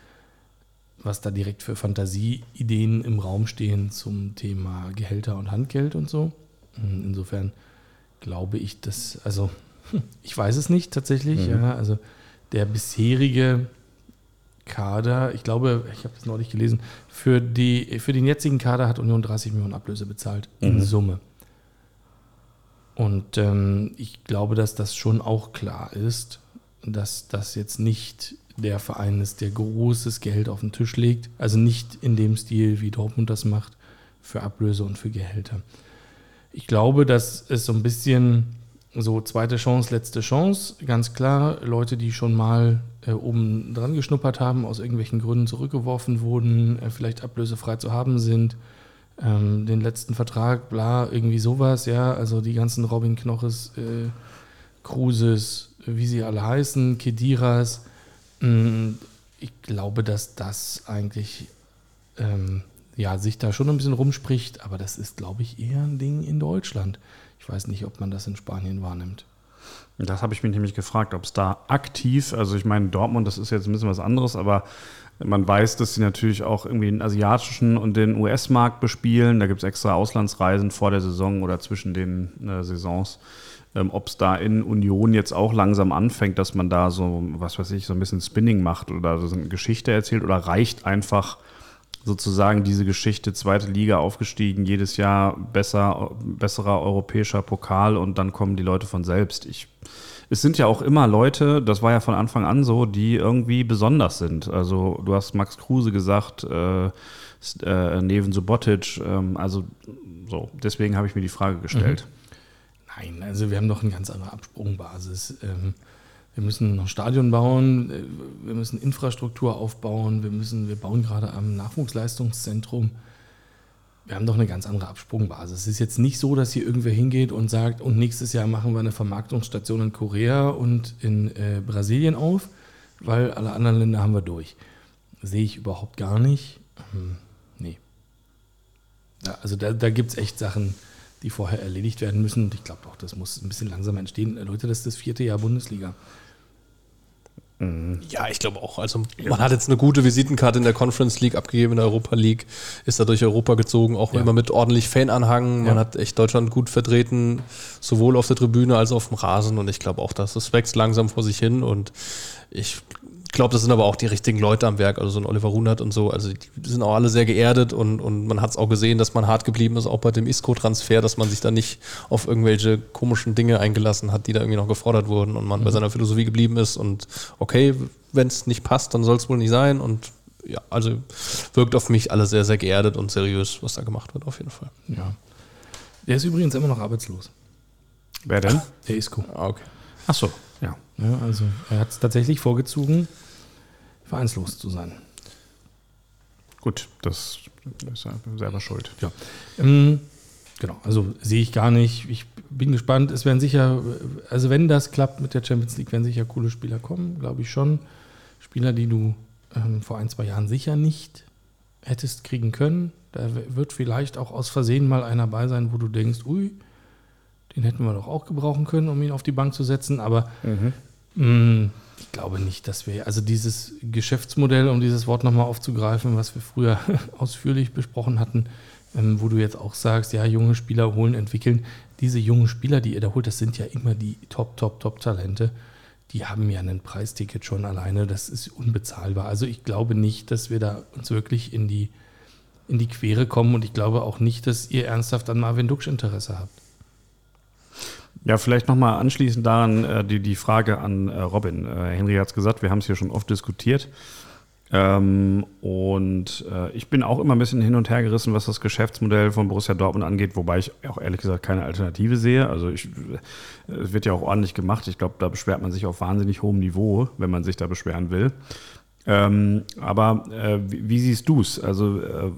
was da direkt für Fantasieideen im Raum stehen zum Thema Gehälter und Handgeld und so. Hm, insofern glaube ich, dass, also hm, ich weiß es nicht tatsächlich, mhm. ja, also der bisherige Kader, ich glaube, ich habe das neulich gelesen, für, die, für den jetzigen Kader hat Union 30 Millionen Ablöse bezahlt mhm. in Summe. Und ähm, ich glaube, dass das schon auch klar ist, dass das jetzt nicht der Verein ist, der großes Geld auf den Tisch legt. Also nicht in dem Stil, wie Dortmund das macht, für Ablöse und für Gehälter. Ich glaube, dass es so ein bisschen so zweite Chance, letzte Chance, ganz klar. Leute, die schon mal äh, oben dran geschnuppert haben, aus irgendwelchen Gründen zurückgeworfen wurden, äh, vielleicht ablösefrei zu haben sind, ähm, den letzten Vertrag, bla, irgendwie sowas, ja. Also die ganzen Robin Knoches, äh, Cruises, wie sie alle heißen, Kediras. Mh, mm, ich glaube, dass das eigentlich ähm, ja, sich da schon ein bisschen rumspricht, aber das ist, glaube ich, eher ein Ding in Deutschland. Ich weiß nicht, ob man das in Spanien wahrnimmt. Das habe ich mich nämlich gefragt, ob es da aktiv, also ich meine, Dortmund, das ist jetzt ein bisschen was anderes, aber man weiß, dass sie natürlich auch irgendwie den asiatischen und den US-Markt bespielen. Da gibt es extra Auslandsreisen vor der Saison oder zwischen den äh, Saisons. Ähm, ob es da in Union jetzt auch langsam anfängt, dass man da so, was weiß ich, so ein bisschen Spinning macht oder so eine Geschichte erzählt oder reicht einfach sozusagen diese Geschichte, zweite Liga aufgestiegen, jedes Jahr besser, besserer europäischer Pokal und dann kommen die Leute von selbst. Ich, es sind ja auch immer Leute, das war ja von Anfang an so, die irgendwie besonders sind. Also du hast Max Kruse gesagt, äh, äh, Neven Subotic, ähm, also so, deswegen habe ich mir die Frage gestellt. Mhm. Nein, also wir haben doch eine ganz andere Absprungbasis. Ähm, wir müssen noch Stadion bauen, äh, wir müssen Infrastruktur aufbauen, wir, müssen, wir bauen gerade am Nachwuchsleistungszentrum. Wir haben doch eine ganz andere Absprungbasis. Es ist jetzt nicht so, dass hier irgendwer hingeht und sagt, und nächstes Jahr machen wir eine Vermarktungsstation in Korea und in äh, Brasilien auf, weil alle anderen Länder haben wir durch. Sehe ich überhaupt gar nicht. Hm, nee. Ja, also da, da gibt es echt Sachen, die vorher erledigt werden müssen. Und ich glaube auch, das muss ein bisschen langsamer entstehen. Leute, das ist das vierte Jahr Bundesliga. Mhm. Ja, ich glaube auch. Also man hat jetzt eine gute Visitenkarte in der Conference League abgegeben, in der Europa League, ist da durch Europa gezogen, auch ja. immer mit ordentlich Fananhang. Man ja. hat echt Deutschland gut vertreten, sowohl auf der Tribüne als auch auf dem Rasen. Und ich glaube auch, dass das wächst langsam vor sich hin. Und ich glaube, das sind aber auch die richtigen Leute am Werk, also so ein Oliver Runert und so. Also die sind auch alle sehr geerdet und, und man hat es auch gesehen, dass man hart geblieben ist, auch bei dem ISCO-Transfer, dass man sich da nicht auf irgendwelche komischen Dinge eingelassen hat, die da irgendwie noch gefordert wurden und man mhm. bei seiner Philosophie geblieben ist und okay, wenn es nicht passt, dann soll es wohl nicht sein und ja, also wirkt auf mich alles sehr, sehr geerdet und seriös, was da gemacht wird, auf jeden Fall. Ja. Der ist übrigens immer noch arbeitslos. Wer denn? Der Isco. Ah, okay. Ach so, ja. ja also er hat es tatsächlich vorgezogen, vereinslos zu sein. Gut, das ist er selber schuld. Ja. Ähm, genau, also sehe ich gar nicht. Ich bin gespannt. Es werden sicher, also wenn das klappt mit der Champions League, werden sicher coole Spieler kommen, glaube ich schon. Spieler, die du ähm, vor ein, zwei Jahren sicher nicht hättest kriegen können. Da wird vielleicht auch aus Versehen mal einer bei sein, wo du denkst, ui, den hätten wir doch auch gebrauchen können, um ihn auf die Bank zu setzen. Aber mhm. mh, mm, ich glaube nicht, dass wir, also dieses Geschäftsmodell, um dieses Wort nochmal aufzugreifen, was wir früher ausführlich besprochen hatten, ähm, wo du jetzt auch sagst, ja, junge Spieler holen, entwickeln. Diese jungen Spieler, die ihr da holt, das sind ja immer die Top, Top, Top-Talente. Die haben ja ein Preisticket schon alleine, das ist unbezahlbar. Also ich glaube nicht, dass wir da uns wirklich in die, in die Quere kommen und ich glaube auch nicht, dass ihr ernsthaft an Marvin Duksch Interesse habt. Ja, vielleicht nochmal anschließend daran äh, die, die Frage an äh, Robin. Äh, Henry hat es gesagt, wir haben es hier schon oft diskutiert. Ähm, und äh, ich bin auch immer ein bisschen hin und her gerissen, was das Geschäftsmodell von Borussia Dortmund angeht, wobei ich auch ehrlich gesagt keine Alternative sehe. Also ich, es wird ja auch ordentlich gemacht. Ich glaube, da beschwert man sich auf wahnsinnig hohem Niveau, wenn man sich da beschweren will. Ähm, aber äh, wie, wie, siehst du es? Also äh,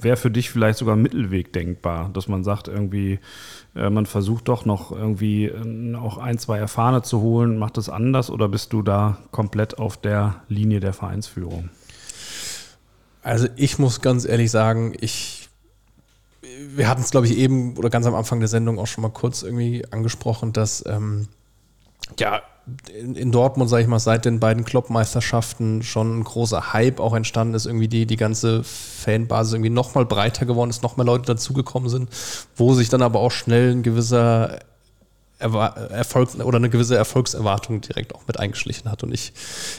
wäre für dich vielleicht sogar ein Mittelweg denkbar, dass man sagt, irgendwie, äh, man versucht doch noch irgendwie äh, auch ein, zwei Erfahrene zu holen, macht es anders oder bist du da komplett auf der Linie der Vereinsführung? Also ich muss ganz ehrlich sagen, ich, wir hatten es glaube ich eben oder ganz am Anfang der Sendung auch schon mal kurz irgendwie angesprochen, dass ähm, ja, in, in Dortmund, sage ich mal, seit den beiden Klopp-Meisterschaften schon ein großer Hype auch entstanden ist, irgendwie die, die ganze Fanbasis irgendwie nochmal breiter geworden ist, noch mehr Leute dazugekommen sind, wo sich dann aber auch schnell ein gewisser Erfolg oder eine gewisse Erfolgserwartung direkt auch mit eingeschlichen hat. Und ich,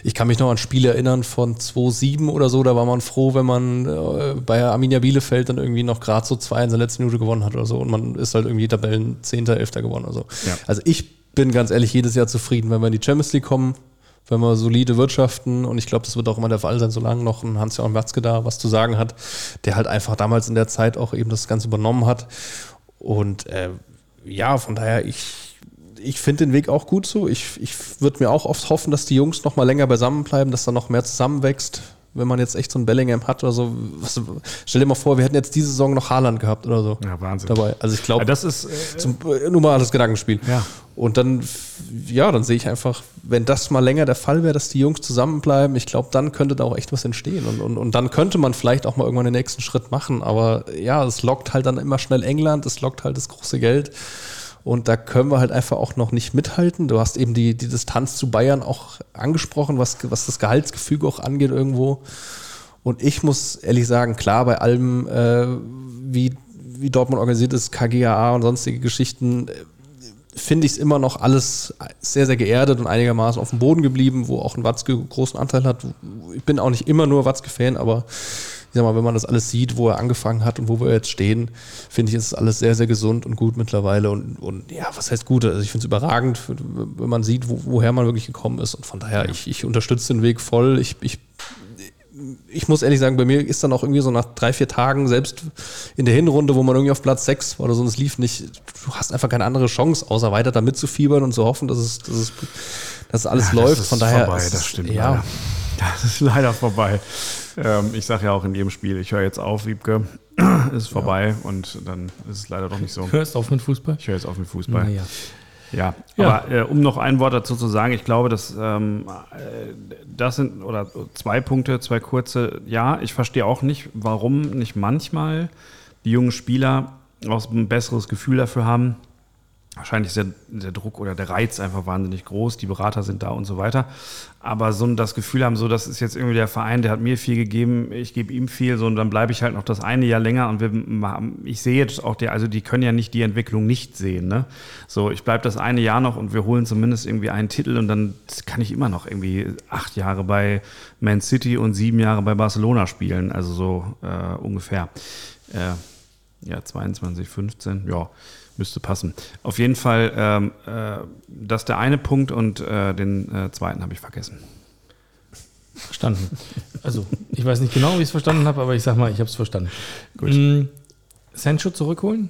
ich kann mich noch an Spiele erinnern von 2-7 oder so, da war man froh, wenn man äh, bei Arminia Bielefeld dann irgendwie noch gerade so zwei in der letzten Minute gewonnen hat oder so und man ist halt irgendwie Tabellen 10., 11. gewonnen oder so. Ja. Also ich bin ganz ehrlich jedes Jahr zufrieden, wenn wir in die Champions League kommen, wenn wir solide wirtschaften und ich glaube, das wird auch immer der Fall sein, solange noch ein Hans-Joachim Watzke da was zu sagen hat, der halt einfach damals in der Zeit auch eben das Ganze übernommen hat. Und äh, ja, von daher, ich, ich finde den Weg auch gut so. Ich, ich würde mir auch oft hoffen, dass die Jungs noch mal länger beisammen bleiben, dass da noch mehr zusammenwächst wenn man jetzt echt so ein Bellingham hat oder so. Was, stell dir mal vor, wir hätten jetzt diese Saison noch Haaland gehabt oder so. Ja, Wahnsinn. Dabei. Also ich glaube, ja, das ist äh, zum, nur mal das Gedankenspiel. Ja. Und dann, ja, dann sehe ich einfach, wenn das mal länger der Fall wäre, dass die Jungs zusammenbleiben, ich glaube, dann könnte da auch echt was entstehen. Und, und, und dann könnte man vielleicht auch mal irgendwann den nächsten Schritt machen. Aber ja, es lockt halt dann immer schnell England, es lockt halt das große Geld. Und da können wir halt einfach auch noch nicht mithalten. Du hast eben die, die Distanz zu Bayern auch angesprochen, was, was das Gehaltsgefüge auch angeht irgendwo. Und ich muss ehrlich sagen, klar, bei allem, äh, wie, wie Dortmund organisiert ist, KGAA und sonstige Geschichten, äh, finde ich es immer noch alles sehr, sehr geerdet und einigermaßen auf dem Boden geblieben, wo auch ein Watzke großen Anteil hat. Ich bin auch nicht immer nur Watzke-Fan, aber ich sag mal, wenn man das alles sieht, wo er angefangen hat und wo wir jetzt stehen, finde ich, ist es alles sehr, sehr gesund und gut mittlerweile. Und, und ja, was heißt gut? Also ich finde es überragend, wenn man sieht, wo, woher man wirklich gekommen ist. Und von daher, ich, ich unterstütze den Weg voll. Ich, ich ich muss ehrlich sagen, bei mir ist dann auch irgendwie so nach drei, vier Tagen, selbst in der Hinrunde, wo man irgendwie auf Platz sechs war oder so, und es lief nicht, du hast einfach keine andere Chance, außer weiter da mitzufiebern und zu hoffen, dass es, dass es, dass alles ja, läuft. Das Von daher. Vorbei, das stimmt. Ja. Leider. Das ist leider vorbei. Ähm, ich sage ja auch in jedem Spiel, ich höre jetzt auf, Wiebke, ist vorbei ja. und dann ist es leider doch nicht so. Hörst auf mit Fußball? Ich höre jetzt auf mit Fußball. Naja. Ja, ja, aber äh, um noch ein Wort dazu zu sagen, ich glaube, dass ähm, äh, das sind oder zwei Punkte, zwei kurze. Ja, ich verstehe auch nicht, warum nicht manchmal die jungen Spieler auch ein besseres Gefühl dafür haben, Wahrscheinlich ist der, der, Druck oder der Reiz einfach wahnsinnig groß, die Berater sind da und so weiter. Aber so das Gefühl haben, so, das ist jetzt irgendwie der Verein, der hat mir viel gegeben, ich gebe ihm viel, so und dann bleibe ich halt noch das eine Jahr länger und wir, ich sehe jetzt auch, die, also die können ja nicht die Entwicklung nicht sehen. Ne? So, ich bleibe das eine Jahr noch und wir holen zumindest irgendwie einen Titel und dann kann ich immer noch irgendwie acht Jahre bei Man City und sieben Jahre bei Barcelona spielen, also so äh, ungefähr. Äh, ja, 22, 15, ja müsste passen. Auf jeden Fall, ähm, äh, das ist der eine Punkt und äh, den äh, zweiten habe ich vergessen. Verstanden. Also, ich weiß nicht genau, wie ich es verstanden habe, aber ich sag mal, ich habe es verstanden. Gut. Mhm. Sancho zurückholen?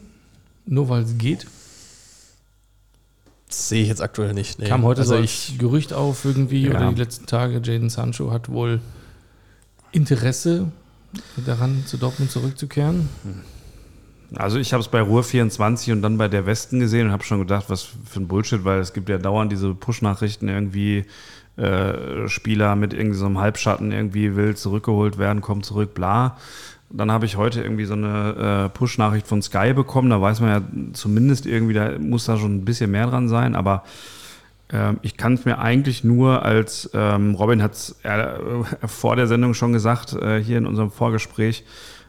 Nur weil es geht? Das sehe ich jetzt aktuell nicht. Nee. Kam heute also so ich, Gerücht auf irgendwie ja. oder die letzten Tage, Jaden Sancho hat wohl Interesse daran, zu Dortmund zurückzukehren. Hm. Also ich habe es bei Ruhr 24 und dann bei der Westen gesehen und habe schon gedacht, was für ein Bullshit, weil es gibt ja dauernd diese Push-Nachrichten irgendwie, äh, Spieler mit irgendwie so einem Halbschatten irgendwie will zurückgeholt werden, kommt zurück, bla. Dann habe ich heute irgendwie so eine äh, Push-Nachricht von Sky bekommen, da weiß man ja zumindest irgendwie, da muss da schon ein bisschen mehr dran sein, aber äh, ich kann es mir eigentlich nur als, ähm, Robin hat es äh, vor der Sendung schon gesagt, äh, hier in unserem Vorgespräch,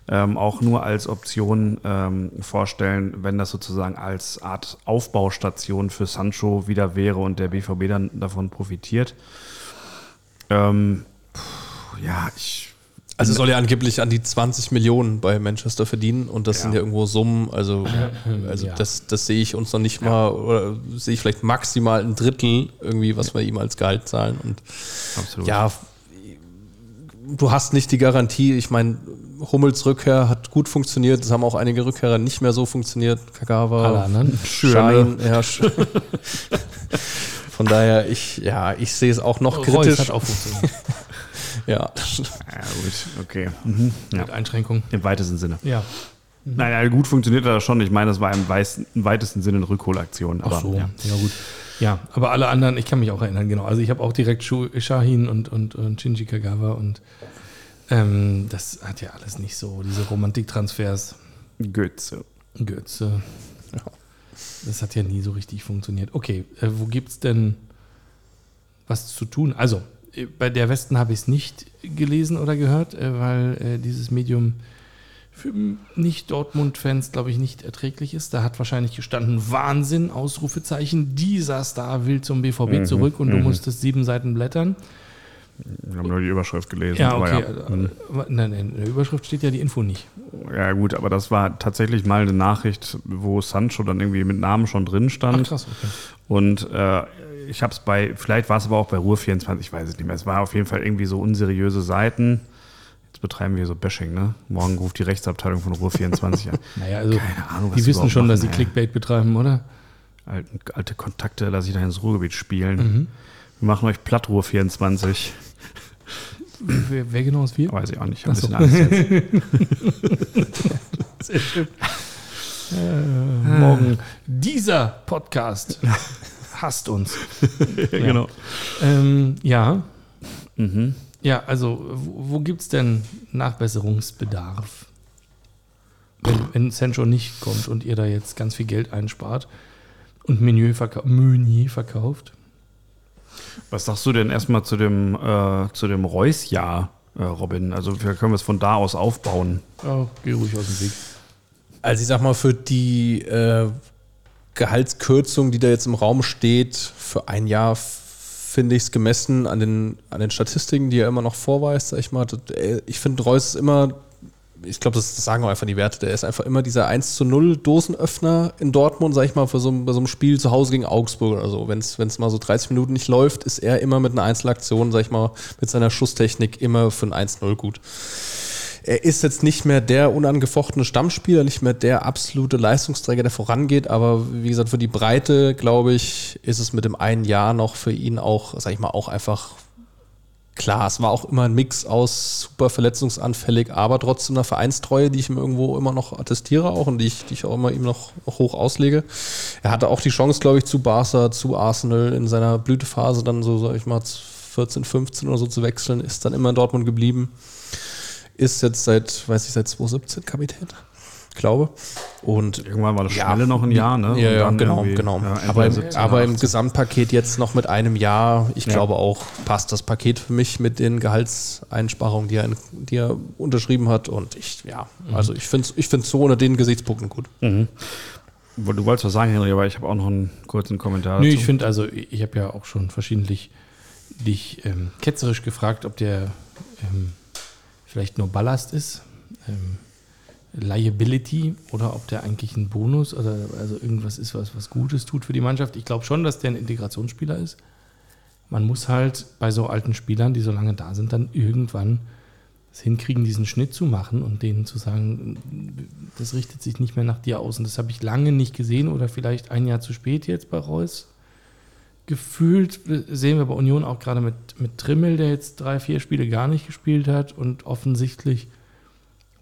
ähm, auch nur als Option ähm, vorstellen, wenn das sozusagen als Art Aufbaustation für Sancho wieder wäre und der BVB dann davon profitiert. Ähm, ja, ich. Also soll ja angeblich an die 20 Millionen bei Manchester verdienen und das ja. sind ja irgendwo Summen, also, also ja. das, das sehe ich uns noch nicht mal, oder sehe ich vielleicht maximal ein Drittel irgendwie, was wir ihm als Gehalt zahlen. Und Absolut. ja, du hast nicht die Garantie, ich meine, Hummels Rückkehr hat gut funktioniert. Es haben auch einige Rückkehrer nicht mehr so funktioniert. Kagawa, Alle anderen. Schein, ja. Von daher, ich, ja, ich sehe es auch noch kritisch. Hat auch funktioniert. Ja. Ja, gut, okay. Mhm. Ja. Mit Einschränkungen. Im weitesten Sinne. Ja. Naja, gut funktioniert das schon. Ich meine, das war im, weitesten Sinne eine Rückholaktion. Ach Aber, so, ja. ja. gut. Ja, aber alle anderen, ich kann mich auch erinnern, genau. Also ich habe auch direkt Shu Shahin und, und, und Shinji Kagawa und ähm, das hat ja alles nicht so, diese Romantiktransfers. Götze. Götze. Das hat ja nie so richtig funktioniert. Okay, äh, wo gibt es denn was zu tun? Also, äh, bei der Westen habe ich es nicht gelesen oder gehört, äh, weil äh, dieses Medium für Nicht-Dortmund-Fans, glaube ich, nicht erträglich ist. Da hat wahrscheinlich gestanden, Wahnsinn, Ausrufezeichen, dieser Star will zum BVB Mhm, zurück und du mhm. musstest sieben Seiten blättern. Wir haben nur die Überschrift gelesen. Ja, okay. ja. äh, Mhm. Nein, nein, in der Überschrift steht ja die Info nicht. ja, gut, aber das war tatsächlich mal eine Nachricht, wo Sancho dann irgendwie mit Namen schon drin stand. Ach, krass, okay. Und äh, ich habe es bei, vielleicht war es aber auch bei Ruhr24, ich weiß es nicht mehr. Es war auf jeden Fall irgendwie so unseriöse Seiten. Betreiben wir so Bashing, ne? Morgen ruft die Rechtsabteilung von Ruhr24 an. Naja, also Keine Ahnung, was die wissen schon, dass sie machen, ey. Clickbait betreiben, oder? Alten, alte Kontakte lasse ich da ins Ruhrgebiet spielen. Mhm. Wir machen euch platt Ruhr24. Wer, wer genau ist wir? Weiß ich auch nicht. Ich hab Ach so. ein bisschen Angst jetzt. Sehr schön. Äh, morgen dieser Podcast hasst uns. ja, genau. Ähm, ja, Mhm. Ja, also wo, wo gibt es denn Nachbesserungsbedarf? Wenn, wenn Sancho nicht kommt und ihr da jetzt ganz viel Geld einspart und Meunier, Meunier verkauft. Was sagst du denn erstmal zu dem, äh, zu dem Reus-Jahr, äh, Robin? Also wir können wir es von da aus aufbauen. Ja, geh ruhig aus dem Weg. Also ich sag mal, für die äh, Gehaltskürzung, die da jetzt im Raum steht, für ein Jahr finde ich es gemessen an den, an den Statistiken, die er immer noch vorweist, sag ich mal. Äh, Ich finde, Reus ist immer, ich glaube, das, das sagen auch einfach die Werte, der ist einfach immer dieser 1 zu 0 Dosenöffner in Dortmund, sag ich mal, für so, bei so einem Spiel zu Hause gegen Augsburg oder so. Wenn es mal so 30 Minuten nicht läuft, ist er immer mit einer Einzelaktion, sag ich mal, mit seiner Schusstechnik immer für ein 1-0 gut er ist jetzt nicht mehr der unangefochtene Stammspieler, nicht mehr der absolute Leistungsträger, der vorangeht, aber wie gesagt, für die Breite, glaube ich, ist es mit dem einen Jahr noch für ihn auch, sag ich mal, auch einfach klar. Es war auch immer ein Mix aus super verletzungsanfällig, aber trotzdem einer Vereinstreue, die ich ihm irgendwo immer noch attestiere auch und die ich, die ich auch immer ihm noch, hoch auslege. Er hatte auch die Chance, glaube ich, zu Barca, zu Arsenal in seiner Blütephase dann so, sag ich mal, 14, 15 oder so zu wechseln, ist dann immer in Dortmund geblieben ist jetzt seit, weiß ich, seit 2017 Kapitän, glaube. Und Irgendwann war das Schmelle noch ein Jahr, ne? ja, ja genau, genau. ja, aber im, 17 aber im 18. Gesamtpaket jetzt noch mit einem Jahr, ich Ja. glaube auch, passt das Paket für mich mit den Gehaltseinsparungen, die er, in, die er unterschrieben hat. Und ich, ja, also ich finde es ich find's so unter den Gesichtspunkten gut. Mhm. Du wolltest was sagen, Henry, aber ich habe auch noch einen kurzen Kommentar Nö, dazu. ich finde also, ich habe ja auch schon verschiedentlich dich ähm, ketzerisch gefragt, ob der ähm, vielleicht nur Ballast ist, ähm, Liability oder ob der eigentlich ein Bonus oder also irgendwas ist, was was Gutes tut für die Mannschaft. Ich glaube schon, dass der ein Integrationsspieler ist. Man muss halt bei so alten Spielern, die so lange da sind, dann irgendwann es hinkriegen, diesen Schnitt zu machen und denen zu sagen, das richtet sich nicht mehr nach dir aus. Und das habe ich lange nicht gesehen oder vielleicht ein Jahr zu spät jetzt bei Reus. Gefühlt sehen wir bei Union auch gerade mit, mit Trimmel, der jetzt drei, vier Spiele gar nicht gespielt hat und offensichtlich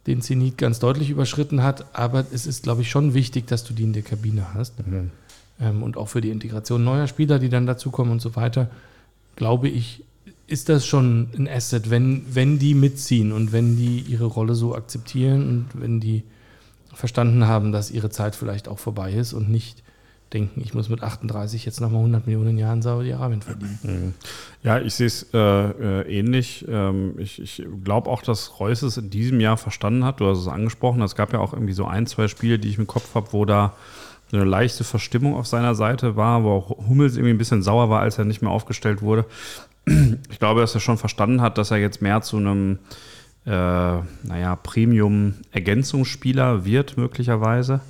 den Zenit ganz deutlich überschritten hat. Aber es ist, glaube ich, schon wichtig, dass du die in der Kabine hast. Mhm. Ähm, und auch für die Integration neuer Spieler, die dann dazukommen und so weiter, glaube ich, ist das schon ein Asset, wenn, wenn die mitziehen und wenn die ihre Rolle so akzeptieren und wenn die verstanden haben, dass ihre Zeit vielleicht auch vorbei ist und nicht denken, ich muss mit 38 jetzt nochmal 100 Millionen Jahren Saudi-Arabien verdienen. Mhm. Ja, ich sehe es äh, äh, ähnlich. Ähm, ich ich glaube auch, dass Reus es in diesem Jahr verstanden hat. Du hast es angesprochen. Es gab ja auch irgendwie so ein, zwei Spiele, die ich im Kopf habe, wo da so eine leichte Verstimmung auf seiner Seite war, wo auch Hummels irgendwie ein bisschen sauer war, als er nicht mehr aufgestellt wurde. Ich glaube, dass er schon verstanden hat, dass er jetzt mehr zu einem, äh, naja, Premium-Ergänzungsspieler wird, möglicherweise.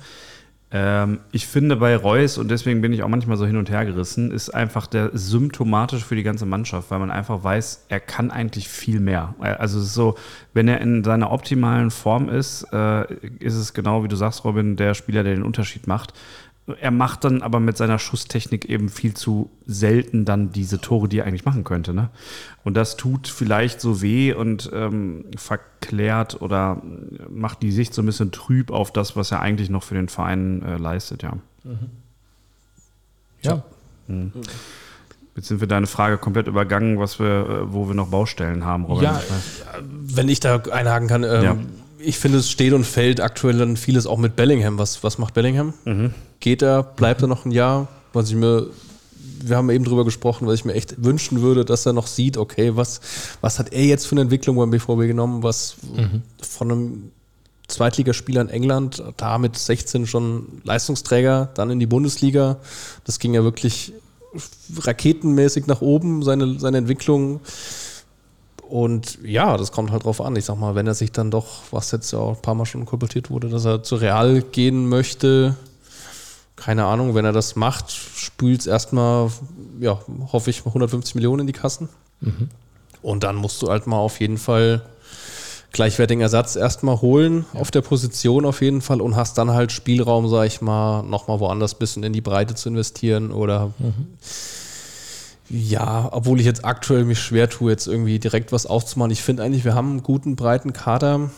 Ähm, ich finde bei Reus, und deswegen bin ich auch manchmal so hin und her gerissen, ist einfach der symptomatisch für die ganze Mannschaft, weil man einfach weiß, er kann eigentlich viel mehr. Also es ist so, wenn er in seiner optimalen Form ist, äh, ist es genau wie du sagst, Robin, der Spieler, der den Unterschied macht. Er macht dann aber mit seiner Schusstechnik eben viel zu selten dann diese Tore, die er eigentlich machen könnte. Ne? Und das tut vielleicht so weh und ähm, verklärt oder macht die Sicht so ein bisschen trüb auf das, was er eigentlich noch für den Verein äh, leistet, ja. Ja. Mhm. Jetzt sind wir deine Frage komplett übergangen, was wir, äh, wo wir noch Baustellen haben, Robin. Ja, Wenn ich da einhaken kann, ähm, Ja. ich finde, es steht und fällt aktuell dann vieles auch mit Bellingham. Was, was macht Bellingham? Geht er? Bleibt er noch ein Jahr? Was ich mir, wir haben eben drüber gesprochen, was ich mir echt wünschen würde, dass er noch sieht, okay, was, was hat er jetzt für eine Entwicklung beim BVB genommen, was von einem Zweitligaspieler in England, da mit 16 schon Leistungsträger, dann in die Bundesliga. Das ging ja wirklich raketenmäßig nach oben, seine, seine Entwicklung. Und ja, das kommt halt drauf an. Ich sag mal, wenn er sich dann doch, was jetzt ja auch ein paar Mal schon kolportiert wurde, dass er zu Real gehen möchte, keine Ahnung, wenn er das macht, spült es erstmal, ja, hoffe ich, 150 Millionen in die Kassen. Und dann musst du halt mal auf jeden Fall gleichwertigen Ersatz erstmal holen, auf der Position auf jeden Fall und hast dann halt Spielraum, sag ich mal, nochmal woanders ein bisschen in die Breite zu investieren oder ja, obwohl ich jetzt aktuell mich schwer tue, jetzt irgendwie direkt was aufzumachen. Ich finde eigentlich, wir haben einen guten, breiten Kader.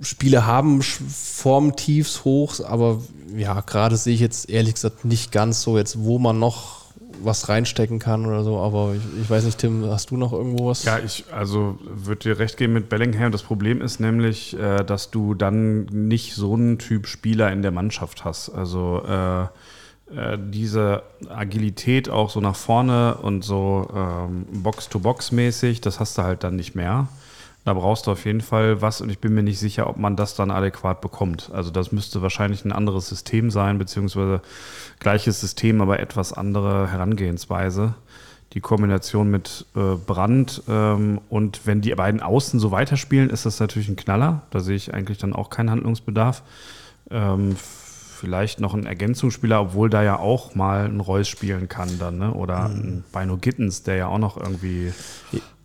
Spiele haben Formtiefs, Hochs, aber ja, gerade sehe ich jetzt ehrlich gesagt nicht ganz so jetzt, wo man noch was reinstecken kann oder so. Aber ich, ich weiß nicht, Tim, hast du noch irgendwo was? Ja, ich also würde dir recht geben mit Bellingham. Das Problem ist nämlich, äh, dass du dann nicht so einen Typ Spieler in der Mannschaft hast. Also äh, äh, diese Agilität auch so nach vorne und so ähm, Box-to-Box-mäßig, das hast du halt dann nicht mehr. Da brauchst du auf jeden Fall was und ich bin mir nicht sicher, ob man das dann adäquat bekommt. Also das müsste wahrscheinlich ein anderes System sein, beziehungsweise gleiches System, aber etwas andere Herangehensweise. Die Kombination mit äh, Brand ähm, und wenn die beiden Außen so weiterspielen, ist das natürlich ein Knaller. Da sehe ich eigentlich dann auch keinen Handlungsbedarf. Ähm, vielleicht noch ein Ergänzungsspieler, obwohl da ja auch mal ein Reus spielen kann dann, ne? Oder ein Bino Gittens, der ja auch noch irgendwie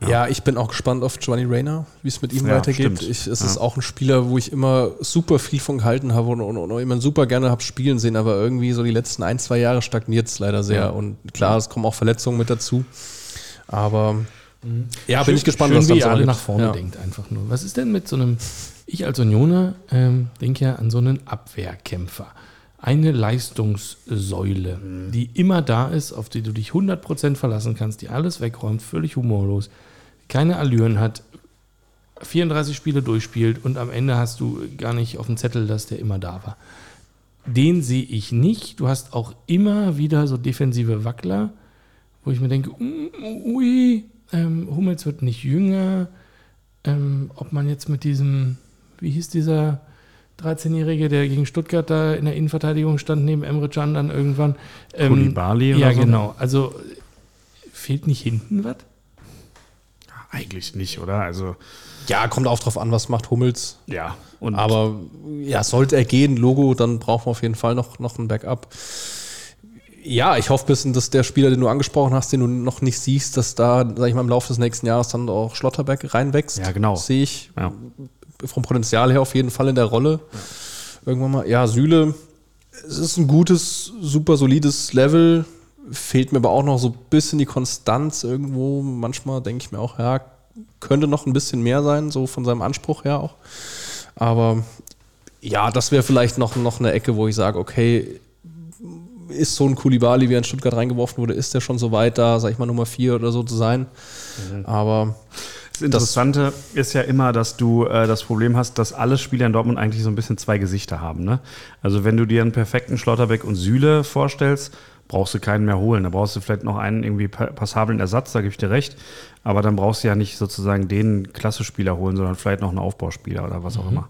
Ja. ich bin auch gespannt auf Giovanni Reyna, wie es mit ihm Ja, weitergeht. Ich, es Ja. ist auch ein Spieler, wo ich immer super viel von gehalten habe und, und, und immer super gerne habe spielen sehen, aber irgendwie so die letzten ein, zwei Jahre stagniert es leider sehr. Ja. Und klar, es kommen auch Verletzungen mit dazu. Aber ja, bin Schön- ich gespannt, schön, was wie ihr alle nach vorne ja. denkt, einfach nur. Was ist denn mit so einem, ich als Unioner ähm, denke ja an so einen Abwehrkämpfer. Eine Leistungssäule, die immer da ist, auf die du dich 100% verlassen kannst, die alles wegräumt, völlig humorlos, keine Allüren hat, 34 Spiele durchspielt und am Ende hast du gar nicht auf dem Zettel, dass der immer da war. Den sehe ich nicht. Du hast auch immer wieder so defensive Wackler, wo ich mir denke, mm, ui, ähm, Hummels wird nicht jünger. Ähm, ob man jetzt mit diesem, wie hieß dieser 13-Jährige, der gegen Stuttgart da in der Innenverteidigung stand, neben Emre Can dann irgendwann. Ähm, Koulibaly oder Ja, so? genau. Also fehlt nicht hinten was? eigentlich nicht, oder? Also ja, kommt auch drauf an, was macht Hummels. ja. Und Aber ja, sollte er gehen, Logo, dann brauchen wir auf jeden Fall noch, noch ein Backup. Ja, ich hoffe ein bisschen, dass der Spieler, den du angesprochen hast, den du noch nicht siehst, dass da, sag ich mal, im Laufe des nächsten Jahres dann auch Schlotterbeck reinwächst. Ja, genau. Sehe ich Ja. Vom Potenzial her auf jeden Fall in der Rolle. Irgendwann mal. Ja, Süle, es ist ein gutes, super solides Level. Fehlt mir aber auch noch so ein bisschen die Konstanz irgendwo. Manchmal denke ich mir auch, ja, könnte noch ein bisschen mehr sein, so von seinem Anspruch her auch. Aber ja, das wäre vielleicht noch, noch eine Ecke, wo ich sage, okay, ist so ein Kulibali, wie er in Stuttgart reingeworfen wurde, ist der schon so weit da, sag ich mal, Nummer vier oder so zu sein. Aber Das Interessante ist ja immer, dass du äh, das Problem hast, dass alle Spieler in Dortmund eigentlich so ein bisschen zwei Gesichter haben. Ne? Also wenn du dir einen perfekten Schlotterbeck und Süle vorstellst, brauchst du keinen mehr holen. Da brauchst du vielleicht noch einen irgendwie pa- passablen Ersatz, da gebe ich dir recht. Aber dann brauchst du ja nicht sozusagen den Klasse-Spieler holen, sondern vielleicht noch einen Aufbauspieler oder was auch immer.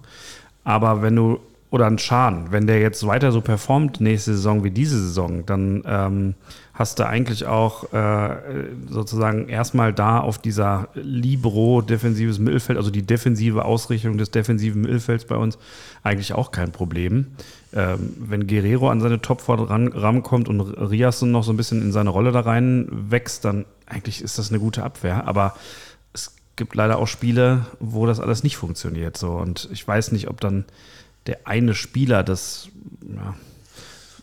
Aber wenn du, oder einen Schan, wenn der jetzt weiter so performt nächste Saison wie diese Saison, dann ähm, hast du eigentlich auch äh, sozusagen erstmal da auf dieser Libero defensives Mittelfeld, also die defensive Ausrichtung des defensiven Mittelfelds bei uns, eigentlich auch kein Problem. Ähm, wenn Guerrero an seine Topform ran, rankommt und Riasson noch so ein bisschen in seine Rolle da rein wächst, dann eigentlich ist das eine gute Abwehr. Aber es gibt leider auch Spiele, wo das alles nicht funktioniert. So. Und ich weiß nicht, ob dann der eine Spieler das, ja,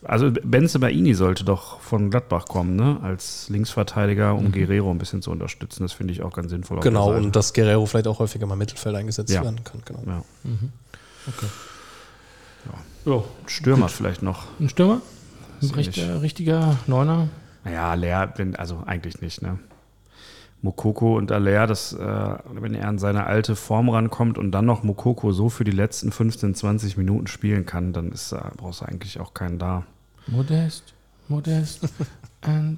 also Benze Baini sollte doch von Gladbach kommen, ne? Als Linksverteidiger, um Guerrero ein bisschen zu unterstützen. Das finde ich auch ganz sinnvoll. Genau, und dass Guerrero vielleicht auch häufiger mal im Mittelfeld eingesetzt Ja. werden kann. Genau. ja. Jo. Stürmer vielleicht noch. Ein Stürmer? Ein Ist richt, nicht- äh, richtiger Neuner? Naja, Leer, bin, also eigentlich nicht, ne? Mokoko und Aller, das, äh, wenn er an seine alte Form rankommt und dann noch Mokoko so für die letzten 15, 20 Minuten spielen kann, dann ist, äh, brauchst du eigentlich auch keinen da. Modest, Modest.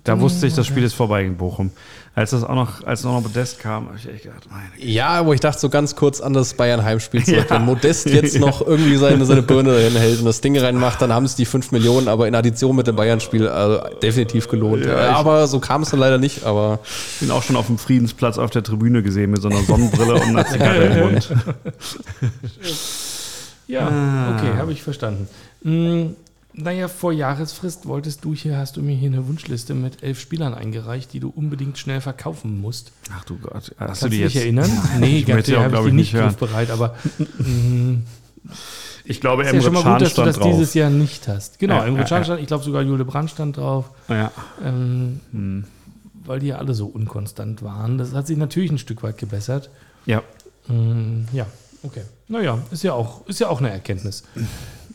Da wusste ich, das Spiel ist vorbei gegen Bochum. Als das auch noch, als noch Modest kam, habe ich echt gedacht, meine. Ja, wo ich dachte so ganz kurz an das Bayern-Heimspiel zurück. Ja. Wenn Modest jetzt noch irgendwie seine, seine Birne dahin hält und das Ding reinmacht, dann haben es die 5 Millionen, aber in Addition mit dem Bayern-Spiel also definitiv gelohnt. Ja, aber so kam es dann leider nicht, aber Ich bin auch schon auf dem Friedensplatz auf der Tribüne gesehen mit so einer Sonnenbrille und einer Zigarre im Mund. Ja, Ah. okay, habe ich verstanden. Naja, vor Jahresfrist wolltest du hier, hast du mir hier eine Wunschliste mit elf Spielern eingereicht, die du unbedingt schnell verkaufen musst. Ach du Gott, hast Kannst du die jetzt? dich erinnern? Nee, ich ganz habe ich die ich, nicht griffbereit, aber hm, Ich glaube, ist ja Emre schon mal gut, dass du das drauf. dieses Jahr nicht hast. Genau, Ja, Emre ja, Can stand, ich glaube sogar Jule Brand stand drauf, Ja. ähm, Hm. weil die ja alle so unkonstant waren. Das hat sich natürlich ein Stück weit gebessert. ja, Hm, ja, okay. Naja, ist ja auch, ist ja auch eine Erkenntnis.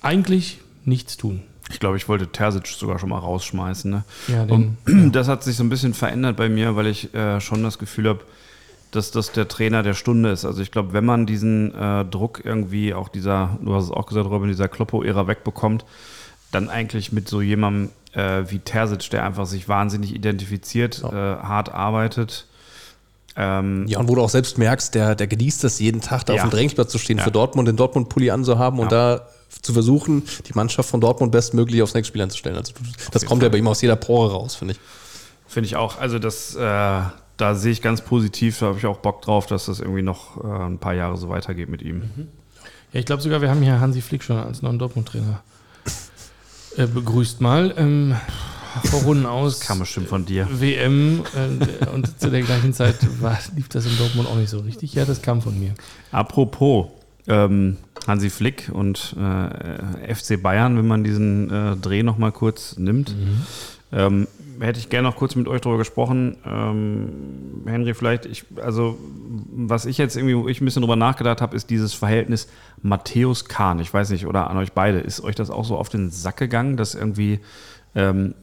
Eigentlich nichts tun. ich glaube, ich wollte Terzic sogar schon mal rausschmeißen. Ne? Ja, den, Und das hat sich so ein bisschen verändert bei mir, weil ich äh, schon das Gefühl habe, dass das der Trainer der Stunde ist. Also ich glaube, wenn man diesen äh, Druck irgendwie auch dieser, du hast es auch gesagt, Robin, dieser Kloppo-Ära wegbekommt, dann eigentlich mit so jemandem äh, wie Terzic, der einfach sich wahnsinnig identifiziert, äh, hart arbeitet. Ähm, ja, und wo du auch selbst merkst, der, der genießt das jeden Tag, da Ja. auf dem Trainingsplatz zu stehen, Ja. für Dortmund den Dortmund-Pulli anzuhaben und da zu versuchen, die Mannschaft von Dortmund bestmöglich aufs nächste Spiel einzustellen. Also das kommt ja Fall. bei ihm aus jeder Pore raus, finde ich. Finde ich auch. Also das, äh, da sehe ich ganz positiv, da habe ich auch Bock drauf, dass das irgendwie noch äh, ein paar Jahre so weitergeht mit ihm. ja, ich glaube sogar, wir haben hier Hansi Flick schon als neuen Dortmund-Trainer äh, begrüßt mal. Ähm, vor Runden aus. Kam bestimmt von dir. WM äh, und zu der gleichen Zeit war, lief das in Dortmund auch nicht so richtig. Ja, das kam von mir. Apropos ähm, Hansi Flick und äh, FC Bayern, wenn man diesen äh, Dreh noch mal kurz nimmt, ähm, hätte ich gerne noch kurz mit euch darüber gesprochen. Ähm, Henry, vielleicht, ich, also was ich jetzt irgendwie, wo ich ein bisschen drüber nachgedacht habe, ist dieses Verhältnis Matthäus Kahn. Ich weiß nicht, oder an euch beide, ist euch das auch so auf den Sack gegangen, dass irgendwie ähm,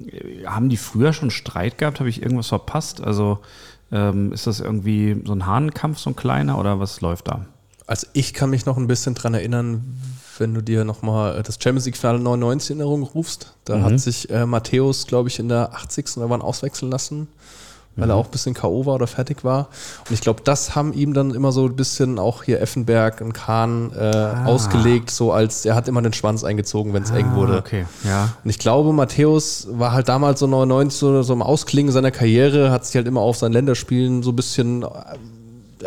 haben die früher schon Streit gehabt? Habe ich irgendwas verpasst? Also ähm, ist das irgendwie so ein Hahnenkampf, so ein kleiner, oder was läuft da? Also ich kann mich noch ein bisschen dran erinnern, wenn du dir nochmal das Champions League Finale 99 in Erinnerung rufst. Da Mhm. hat sich äh, Matthäus, glaube ich, in der 80. oder wann auswechseln lassen, weil Mhm. er auch ein bisschen K.O. war oder fertig war. Und ich glaube, das haben ihm dann immer so ein bisschen auch hier Effenberg und Kahn äh, Ah. ausgelegt, so als er hat immer den Schwanz eingezogen, wenn es eng wurde. Okay, ja. Und ich glaube, Matthäus war halt damals so 99, so, so im Ausklingen seiner Karriere, hat sich halt immer auf seinen Länderspielen so ein bisschen, äh,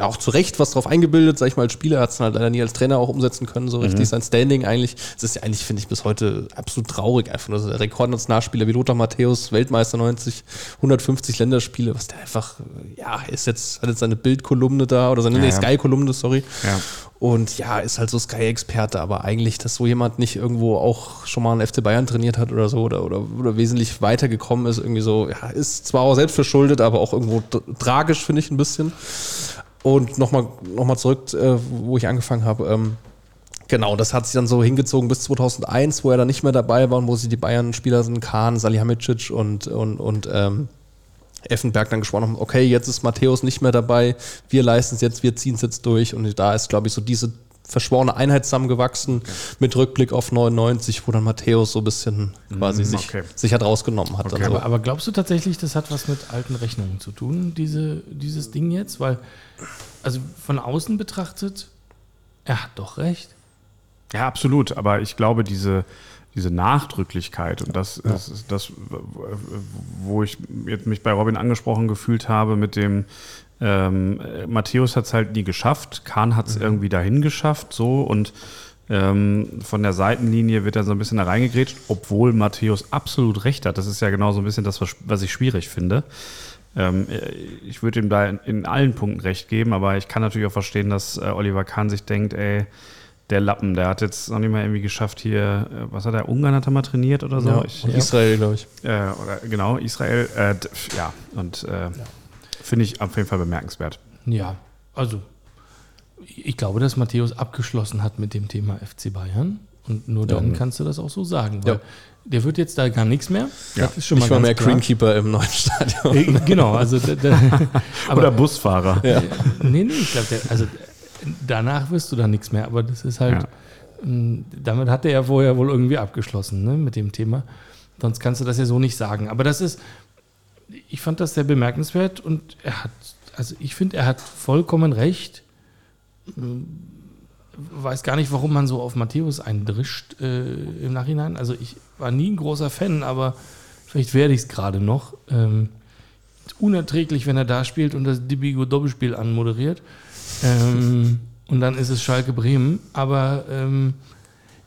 auch zu Recht was drauf eingebildet, sag ich mal, als Spieler, hat es halt leider nie als Trainer auch umsetzen können, so richtig. Sein Standing eigentlich, das ist ja eigentlich, finde ich, bis heute absolut traurig einfach. Also der Rekordnationalspieler wie Lothar Matthäus, Weltmeister 90, 150 Länderspiele, was der einfach, ja, ist jetzt, hat jetzt seine Bildkolumne da, oder seine Ja, nee. Sky-Kolumne, sorry. Ja. Und ja, ist halt so Sky-Experte, aber eigentlich, dass so jemand nicht irgendwo auch schon mal einen FC Bayern trainiert hat oder so oder, oder, oder wesentlich weitergekommen ist, irgendwie so, ja, ist zwar auch selbst verschuldet, aber auch irgendwo tra- tragisch, finde ich ein bisschen. Und nochmal noch mal zurück, äh, wo ich angefangen habe. Ähm, genau, das hat sich dann so hingezogen bis 2001, wo er dann nicht mehr dabei war und wo sie die Bayern-Spieler sind, Kahn, Salihamidzic und, und, und ähm, Effenberg dann gesprochen haben, okay, jetzt ist Matthäus nicht mehr dabei, wir leisten es jetzt, wir ziehen es jetzt durch. Und da ist, glaube ich, so diese verschworene Einheit zusammengewachsen mit Rückblick auf 99, wo dann Matthäus so ein bisschen quasi sich, okay. sich hat rausgenommen hat. Okay. So. Aber, aber glaubst du tatsächlich, das hat was mit alten Rechnungen zu tun, diese, dieses Ding jetzt? Weil, also von außen betrachtet, er hat doch recht. Ja, absolut. Aber ich glaube, diese, diese Nachdrücklichkeit und das ist ist das, wo ich jetzt mich bei Robin angesprochen gefühlt habe mit dem ähm, äh, Matthäus hat es halt nie geschafft, Kahn hat es irgendwie dahin geschafft, so und ähm, von der Seitenlinie wird er so ein bisschen da reingegrätscht, obwohl Matthäus absolut recht hat. Das ist ja genau so ein bisschen das, was, ich schwierig finde. Ähm, äh, ich würde ihm da in, in allen Punkten recht geben, aber ich kann natürlich auch verstehen, dass äh, Oliver Kahn sich denkt, ey, der Lappen, der hat jetzt noch nicht mal irgendwie geschafft hier, äh, was hat er, Ungarn hat er mal trainiert oder so? Ja, Ich, Israel, glaube ich. äh, oder, genau, Israel. Äh, ja, und äh, finde ich auf jeden Fall bemerkenswert. Ja, also ich glaube, dass Matthäus abgeschlossen hat mit dem Thema FC Bayern. Und nur dann kannst du das auch so sagen. Weil Ja. Der wird jetzt da gar nichts mehr. Ja. Das ist schon Ich war mehr klar. Greenkeeper im neuen Stadion. Äh, Genau, also da, da, aber, oder Busfahrer. Ja. nee, nee, ich glaube, also danach wirst du da nichts mehr, aber das ist halt, Ja. ähm, damit hat er ja vorher wohl irgendwie abgeschlossen, ne, mit dem Thema. Sonst kannst du das ja so nicht sagen. Aber das ist, ich fand das sehr bemerkenswert und er hat, also ich finde, er hat vollkommen recht. Ähm, Weiß gar nicht, warum man so auf Matthäus eindrischt äh, im Nachhinein. Also ich war nie ein großer Fan, aber vielleicht werde ich es gerade noch. Ähm, unerträglich, wenn er da spielt und das Dibigo Doppelspiel anmoderiert. Ähm, und dann ist es Schalke Bremen. Aber ähm,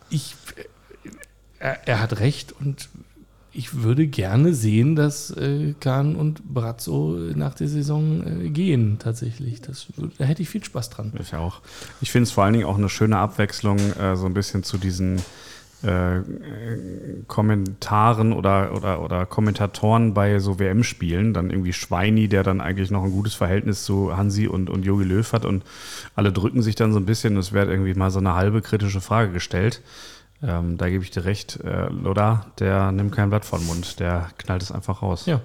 ich, er, er hat recht und ich würde gerne sehen, dass äh, Kahn und Brazzo nach der Saison äh, gehen, tatsächlich. Das, da hätte ich viel Spaß dran. Ich auch. Ich finde es vor allen Dingen auch eine schöne Abwechslung, äh, so ein bisschen zu diesen äh, Kommentaren oder, oder, oder Kommentatoren bei so WM-Spielen. Dann irgendwie Schweini, der dann eigentlich noch ein gutes Verhältnis zu Hansi und, und Jogi Löw hat und alle drücken sich dann so ein bisschen. Es wird irgendwie mal so eine halbe kritische Frage gestellt. Ähm, da gebe ich dir recht. Äh, Loda, der nimmt kein Blatt vor den Mund, der knallt es einfach raus. Ja.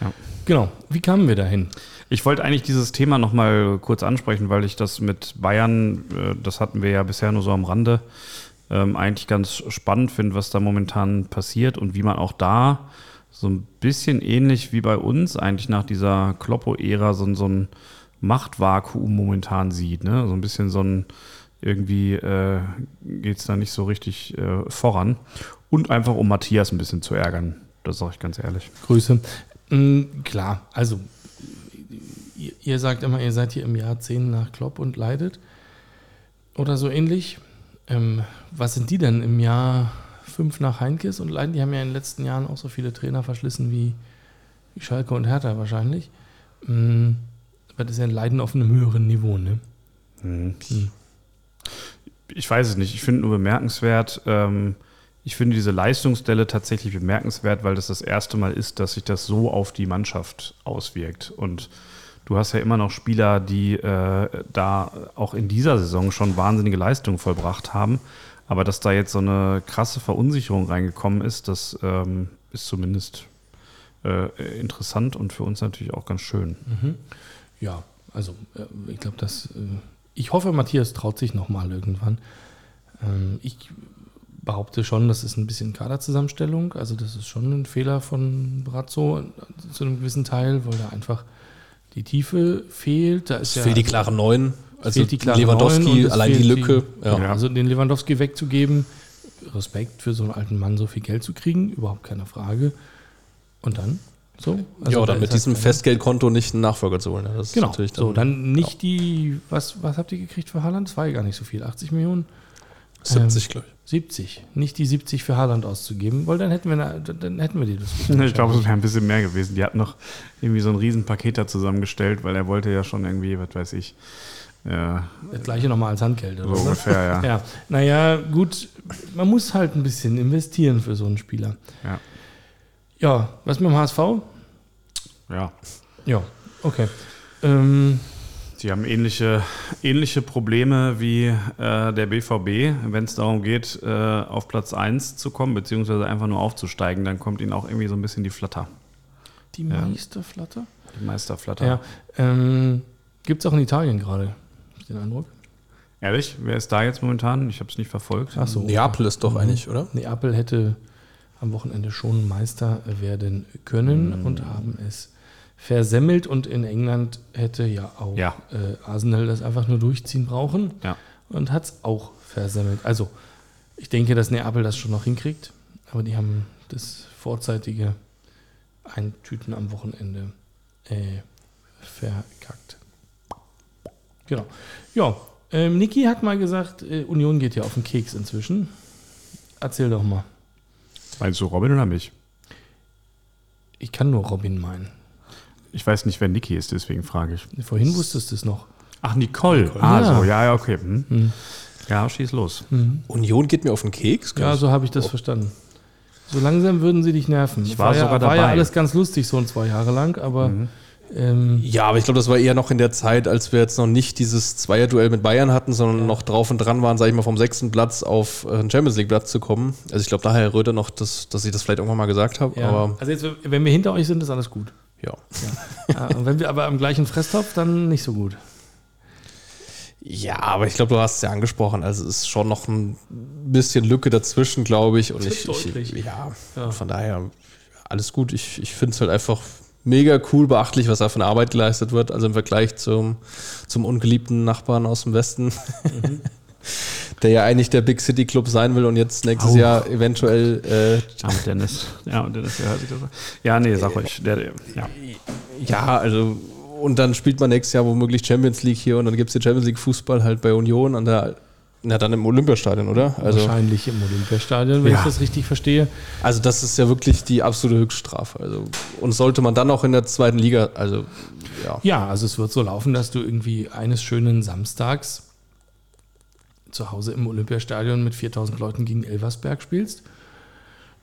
Ja. Genau. Wie kamen wir dahin? Ich wollte eigentlich dieses Thema nochmal kurz ansprechen, weil ich das mit Bayern, äh, das hatten wir ja bisher nur so am Rande, ähm, eigentlich ganz spannend finde, was da momentan passiert und wie man auch da so ein bisschen ähnlich wie bei uns eigentlich nach dieser Kloppo-Ära so, ein- so ein Machtvakuum momentan sieht. Ne? So ein bisschen so ein, irgendwie äh, geht es da nicht so richtig äh, voran. Und einfach um Matthias ein bisschen zu ärgern. Das sage ich ganz ehrlich. Grüße. Mm, klar, also ihr, ihr sagt immer, ihr seid hier im Jahr 10 nach Klopp und leidet. Oder so ähnlich. Ähm, was sind die denn im Jahr 5 nach Heinkes und leiden? Die haben ja in den letzten Jahren auch so viele Trainer verschlissen wie, Schalke und Hertha wahrscheinlich. Mm, aber das ist ja ein Leiden auf einem höheren Niveau, ne? Mhm. Ich weiß es nicht. Ich finde nur bemerkenswert, ähm, ich finde diese Leistungsstelle tatsächlich bemerkenswert, weil das das erste Mal ist, dass sich das so auf die Mannschaft auswirkt. Und du hast ja immer noch Spieler, die äh, da auch in dieser Saison schon wahnsinnige Leistungen vollbracht haben. Aber dass da jetzt so eine krasse Verunsicherung reingekommen ist, das ähm, ist zumindest äh, interessant und für uns natürlich auch ganz schön. Mhm. Ja, also äh, ich glaube, dass äh, ich hoffe, Matthias traut sich nochmal irgendwann. Ähm, ich behaupte schon, das ist ein bisschen Kaderzusammenstellung. Also das ist schon ein Fehler von Brazzo zu einem gewissen Teil, weil da einfach die Tiefe fehlt. Da ist Es ja, fehlt die also- klare Neun. Also fehlt die klare Neun Lewandowski, allein die Lücke. ja. ja. Also den Lewandowski wegzugeben, Respekt für so einen alten Mann, so viel Geld zu kriegen, überhaupt keine Frage. Und dann so. Also ja, da oder ist mit halt diesem keine- Fesgeldkonto nicht einen Nachfolger zu holen. Das ist Genau. natürlich so, dann nicht die, was, was habt ihr gekriegt für Haaland? Das war ja gar nicht so viel. 80 Millionen? 70, glaube ich. 70. Nicht die 70 für Haaland auszugeben, weil dann hätten wir, eine, dann hätten wir die Diskussion. Ich glaube, es wäre ein bisschen mehr gewesen. Die hat noch irgendwie so ein Riesenpaket da zusammengestellt, weil er wollte ja schon irgendwie, was weiß ich, äh, das gleiche nochmal als Handgeld. so Oder so. ungefähr, ja. Ja, naja, gut, man muss halt ein bisschen investieren für so einen Spieler. Ja. Ja, was mit dem HSV? ja. Ja, okay. Ähm, Sie haben ähnliche, ähnliche Probleme wie äh, der BVB. Wenn es darum geht, äh, auf Platz 1 zu kommen, beziehungsweise einfach nur aufzusteigen, dann kommt ihnen auch irgendwie so ein bisschen die Flatter, die Ja. Meisterflatter? die Meisterflatter. Ja. Ähm, Gibt es auch in Italien gerade, hab ich den Eindruck. Ehrlich, wer ist da jetzt momentan? Ich habe es nicht verfolgt. Ach so. Neapel ist doch Mhm. eigentlich, oder? Neapel hätte am Wochenende schon Meister werden können und haben es versemmelt. Und in England hätte ja auch Ja. Äh, Arsenal das einfach nur durchziehen brauchen Ja. und hat es auch versemmelt. Also, ich denke, dass Neapel das schon noch hinkriegt, aber die haben das vorzeitige Eintüten am Wochenende äh, verkackt. Genau. Ja, ähm, Niki hat mal gesagt, äh, Union geht ja auf den Keks inzwischen. Erzähl doch mal. Meinst du Robin oder mich? Ich kann nur Robin meinen. Ich weiß nicht, wer Niki ist, deswegen frage ich. Vorhin wusstest du es noch. Ach, Nicole. Ah, Ja. so, ja, ja, okay. Hm. Hm. Ja, schieß los. Union geht mir auf den Keks. Ja, so habe ich das verstanden. So langsam würden sie dich nerven. Ich war ja, sogar War ja dabei. alles ganz lustig, so ein zwei Jahre lang, aber ähm, Ja, aber ich glaube, das war eher noch in der Zeit, als wir jetzt noch nicht dieses Zweierduell mit Bayern hatten, sondern noch drauf und dran waren, sage ich mal, vom sechsten Platz auf äh, einen Champions League Platz zu kommen. Also ich glaube, daher Herr Röder noch, dass, dass ich das vielleicht irgendwann mal gesagt habe. ja. Also jetzt, wenn wir hinter euch sind, ist alles gut. ja. Ja, und wenn wir aber am gleichen Fresstopf, dann nicht so gut. Ja, aber ich glaube, du hast es ja angesprochen. Also es ist schon noch ein bisschen Lücke dazwischen, glaube ich. Und ich, ich ja, Ja. von daher alles gut. Ich, ich finde es halt einfach mega cool, beachtlich, was da eine Arbeit geleistet wird. Also im Vergleich zum, zum ungeliebten Nachbarn aus dem Westen, der ja eigentlich der Big City Club sein will und jetzt nächstes Au. Jahr eventuell äh, Ja, und Dennis. Ja, und Dennis, der hört sich das an. Ja, nee, sag ruhig. Der, der, ja. Ja, also und dann spielt man nächstes Jahr womöglich Champions League hier und dann gibt es den Champions League Fußball halt bei Union an der, na dann im Olympiastadion, oder? Also, Wahrscheinlich im Olympiastadion, wenn Ja. ich das richtig verstehe. also das ist ja wirklich die absolute Höchststrafe. Also und sollte man dann auch in der zweiten Liga, also ja. Ja, also es wird so laufen, dass du irgendwie eines schönen Samstags zu Hause im Olympiastadion mit 4000 Leuten gegen Elversberg spielst.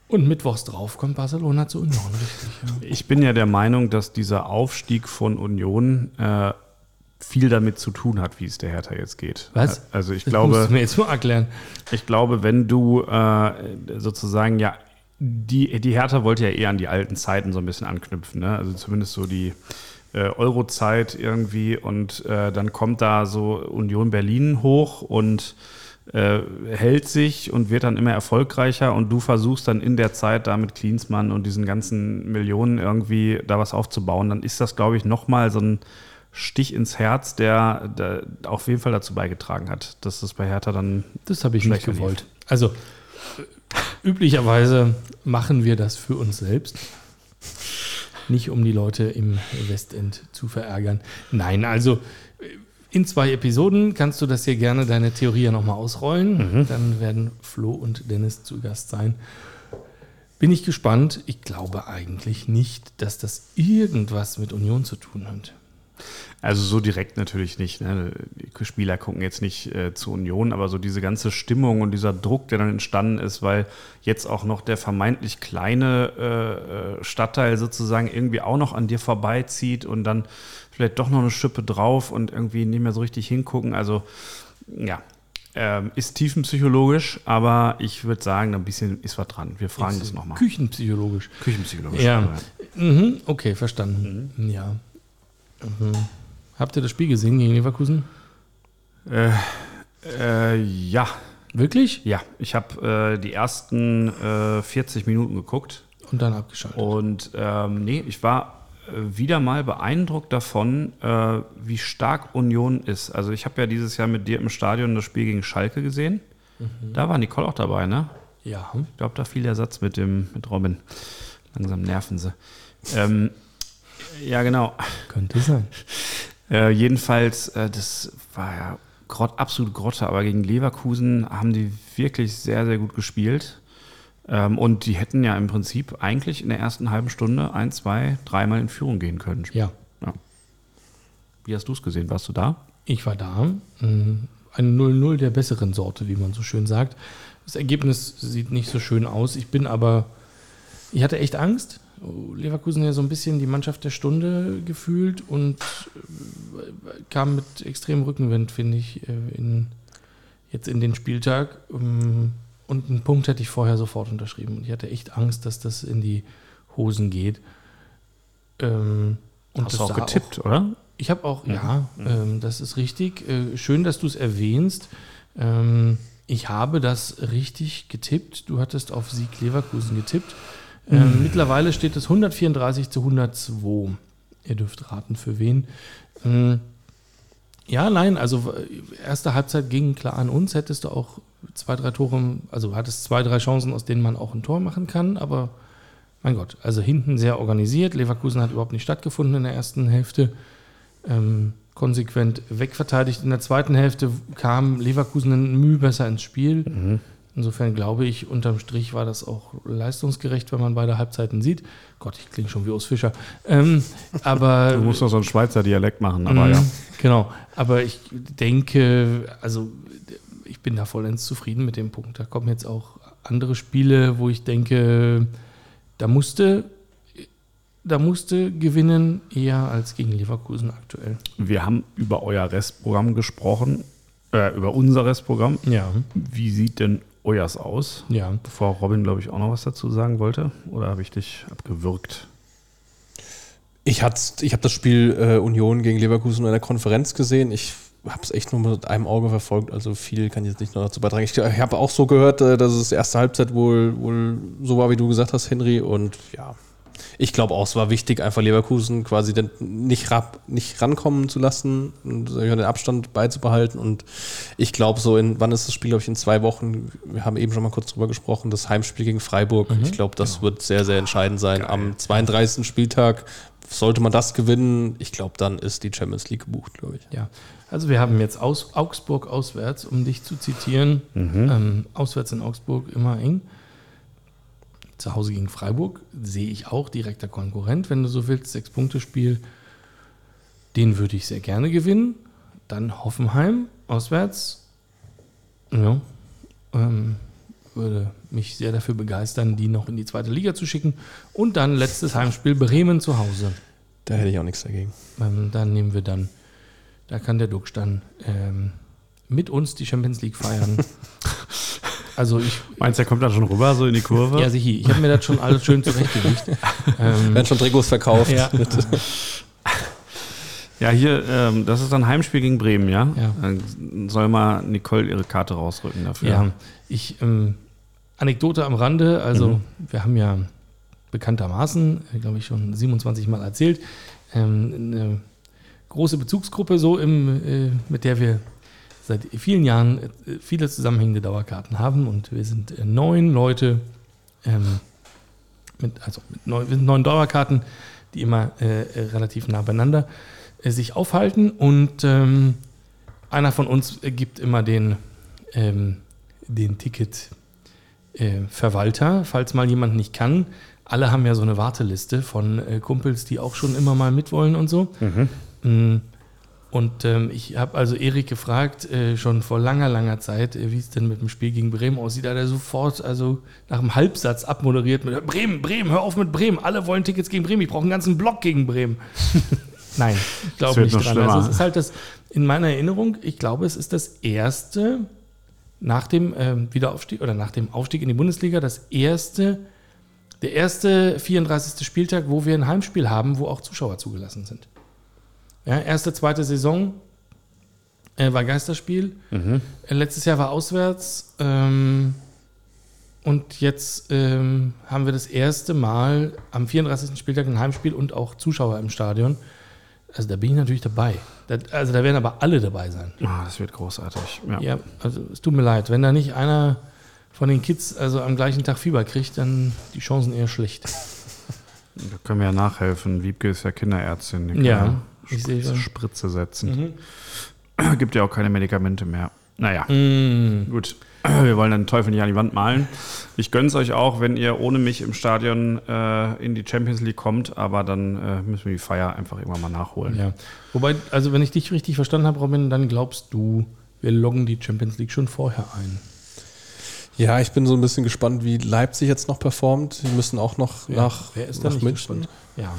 Und mittwochs drauf kommt Barcelona zu Union, richtig. Ja. Ich bin ja der Meinung, dass dieser Aufstieg von Union äh, viel damit zu tun hat, wie es der Hertha jetzt geht. Was? Also ich Das musst glaube, du mir jetzt mal erklären. ich glaube, wenn du äh, sozusagen ja die, die Hertha wollte ja eher an die alten Zeiten so ein bisschen anknüpfen, ne? Also zumindest so die äh, Euro-Zeit irgendwie und äh, dann kommt da so Union Berlin hoch und äh, hält sich und wird dann immer erfolgreicher und du versuchst dann in der Zeit da mit Klinsmann und diesen ganzen Millionen irgendwie da was aufzubauen, dann ist das, glaube ich, nochmal so ein Stich ins Herz, der, der auf jeden Fall dazu beigetragen hat, dass das bei Hertha dann Das habe ich nicht Schlechter lief. gewollt. Also, üblicherweise machen wir das für uns selbst. Nicht um die Leute im Westend zu verärgern. Nein, also in zwei Episoden kannst du das hier gerne deine Theorie ja nochmal ausrollen. Dann werden Flo und Dennis zu Gast sein. Bin ich gespannt. Ich glaube eigentlich nicht, dass das irgendwas mit Union zu tun hat. Also so direkt natürlich nicht. Ne? Die Spieler gucken jetzt nicht äh, zu Union, aber so diese ganze Stimmung und dieser Druck, der dann entstanden ist, weil jetzt auch noch der vermeintlich kleine äh, äh, Stadtteil sozusagen irgendwie auch noch an dir vorbeizieht und dann vielleicht doch noch eine Schippe drauf und irgendwie nicht mehr so richtig hingucken. Also ja, ähm, ist tiefenpsychologisch, aber ich würde sagen, ein bisschen ist was dran. Wir fragen das nochmal. Küchenpsychologisch. Küchenpsychologisch. Ja. Mhm, okay, verstanden. Ja. Mhm. Habt ihr das Spiel gesehen gegen Leverkusen? Äh, äh, ja, Wirklich? Ja, ich habe äh, die ersten äh, 40 Minuten geguckt Und dann abgeschaltet. und ähm, nee, ich war äh, wieder mal beeindruckt davon, äh, wie stark Union ist. Also ich habe ja dieses Jahr mit dir im Stadion das Spiel gegen Schalke gesehen. Da war Nicole auch dabei, ne? Ja. Ich glaube, da fiel der Satz mit dem mit Robin. Langsam nerven sie. Ähm, ja, genau. Könnte sein. Äh, jedenfalls, äh, das war ja grott, absolut Grotte, aber gegen Leverkusen haben die wirklich sehr, sehr gut gespielt. Ähm, und die hätten ja im Prinzip eigentlich in der ersten halben Stunde ein, zwei, dreimal in Führung gehen können. Ja. Wie hast du es gesehen? Warst du da? Ich war da. Mhm. Ein 0-0 der besseren Sorte, wie man so schön sagt. Das Ergebnis sieht nicht so schön aus. Ich bin aber, ich hatte echt Angst. Leverkusen ja so ein bisschen die Mannschaft der Stunde gefühlt und äh, kam mit extremem Rückenwind, finde ich, äh, in, jetzt in den Spieltag. Ähm, Und einen Punkt hätte ich vorher sofort unterschrieben. Und ich hatte echt Angst, dass das in die Hosen geht. Ähm, und hast das du auch getippt, oder? ich habe auch, ja, ähm, das ist richtig. Äh, schön, dass du es erwähnst. Ähm, ich habe das richtig getippt. Du hattest auf Sieg Leverkusen getippt. Ähm, Mittlerweile steht es 134 zu 102. Ihr dürft raten, für wen. Ähm, ja, nein, also äh, erste Halbzeit ging klar an uns. Hättest du auch zwei, drei Tore, also hattest zwei, drei Chancen, aus denen man auch ein Tor machen kann, aber mein Gott, also hinten sehr organisiert. Leverkusen hat überhaupt nicht stattgefunden in der ersten Hälfte. Ähm, konsequent wegverteidigt. In der zweiten Hälfte kam Leverkusen ein Mühe besser ins Spiel. Insofern glaube ich, unterm Strich war das auch leistungsgerecht, wenn man beide Halbzeiten sieht. Gott, ich klinge schon wie Urs Fischer. Ähm, aber Du musst doch so einen Schweizer Dialekt machen, aber Mm, ja. Genau. Aber ich denke, also ich bin da vollends zufrieden mit dem Punkt. Da kommen jetzt auch andere Spiele, wo ich denke, da musste, da musste gewinnen eher als gegen Leverkusen aktuell. Wir haben über euer Restprogramm gesprochen, äh, über unser Restprogramm. Ja, Wie sieht denn euers aus? ja. Bevor Robin, glaube ich, auch noch was dazu sagen wollte. Oder habe ich dich abgewürgt? Ich, hat's- ich habe das Spiel äh, Union gegen Leverkusen in der Konferenz gesehen. Ich habe es echt nur mit einem Auge verfolgt, also viel kann ich jetzt nicht noch dazu beitragen. Ich, ich habe auch so gehört, äh, dass es erste Halbzeit wohl, wohl so war, wie du gesagt hast, Henry. Und ja, ich glaube auch, es war wichtig, einfach Leverkusen quasi den, nicht, rab, nicht rankommen zu lassen und den Abstand beizubehalten. Und ich glaube, so in, wann ist das Spiel, glaube ich, in zwei Wochen? Wir haben eben schon mal kurz drüber gesprochen, das Heimspiel gegen Freiburg. Ich glaube, das wird sehr, sehr entscheidend sein. Am 32. Spieltag sollte man das gewinnen, ich glaube, dann ist die Champions League gebucht, glaube ich. Ja, also wir haben jetzt aus, Augsburg auswärts, um dich zu zitieren. Ähm, auswärts in Augsburg immer eng. Zu Hause gegen Freiburg sehe ich auch direkter Konkurrent, wenn du so willst. Sechs-Punkte-Spiel. Den würde ich sehr gerne gewinnen. Dann Hoffenheim auswärts. Ja, ähm, würde mich sehr dafür begeistern, die noch in die zweite Liga zu schicken. Und dann letztes Heimspiel Bremen zu Hause. Da hätte ich auch nichts dagegen. Ähm, dann nehmen wir dann, da kann der dann ähm, mit uns die Champions League feiern. also ich, Meinst du, der kommt dann schon rüber, so in die Kurve? ja sicher, ich habe mir das schon alles schön zurechtgelegt. ähm, Werden schon Trikots verkauft. ja, Ja, hier, ähm, das ist dann Heimspiel gegen Bremen, ja? Ja. Dann soll mal Nicole ihre Karte rausrücken dafür. ja, ich, ähm, Anekdote am Rande, also wir haben ja bekanntermaßen, glaube ich, schon 27 Mal erzählt, ähm, eine große Bezugsgruppe so, im, äh, mit der wir seit vielen Jahren äh, viele zusammenhängende Dauerkarten haben und wir sind äh, neun Leute, ähm, mit, also mit neun, neun Dauerkarten, die immer äh, relativ nah beieinander äh, sich aufhalten und ähm, einer von uns äh, gibt immer den, ähm, den Ticket äh, falls mal jemand nicht kann. Alle haben ja so eine Warteliste von Kumpels, die auch schon immer mal mitwollen und so. Mm. Und ähm, ich habe also Erik gefragt, äh, schon vor langer, langer Zeit, äh, wie es denn mit dem Spiel gegen Bremen aussieht. Da hat er sofort, also nach einem Halbsatz abmoderiert mit Bremen, Bremen, hör auf mit Bremen. Alle wollen Tickets gegen Bremen. Ich brauche einen ganzen Block gegen Bremen. Nein, ich glaube nicht dran. schlimmer. Also es ist halt das, in meiner Erinnerung, ich glaube, es ist das erste nach dem ähm, Wiederaufstieg oder nach dem Aufstieg in die Bundesliga, das erste, der erste 34. Spieltag, wo wir ein Heimspiel haben, wo auch Zuschauer zugelassen sind. Ja, erste, zweite Saison äh, war Geisterspiel. Äh, letztes Jahr war auswärts. Ähm, und jetzt ähm, haben wir das erste Mal am 34. Spieltag ein Heimspiel und auch Zuschauer im Stadion. Also da bin ich natürlich dabei. Da, also da werden aber alle dabei sein. Ah, das wird großartig. Ja. Ja, also es tut mir leid. Wenn da nicht einer von den Kids also am gleichen Tag Fieber kriegt, dann die Chancen eher schlecht. Da können wir ja nachhelfen. Wiebke ist ja Kinderärztin. Ja, Spritze. Spritze setzen. Gibt ja auch keine Medikamente mehr. Naja, Mm, gut. Wir wollen den Teufel nicht an die Wand malen. Ich gönn's euch auch, wenn ihr ohne mich im Stadion äh, in die Champions League kommt, aber dann äh, müssen wir die Feier einfach irgendwann mal nachholen. ja. Wobei, also wenn ich dich richtig verstanden habe, Robin, dann glaubst du, wir loggen die Champions League schon vorher ein. Ja, ich bin so ein bisschen gespannt, wie Leipzig jetzt noch performt. Die müssen auch noch Ja, nach, wer ist da nach München. gespannt? Ja,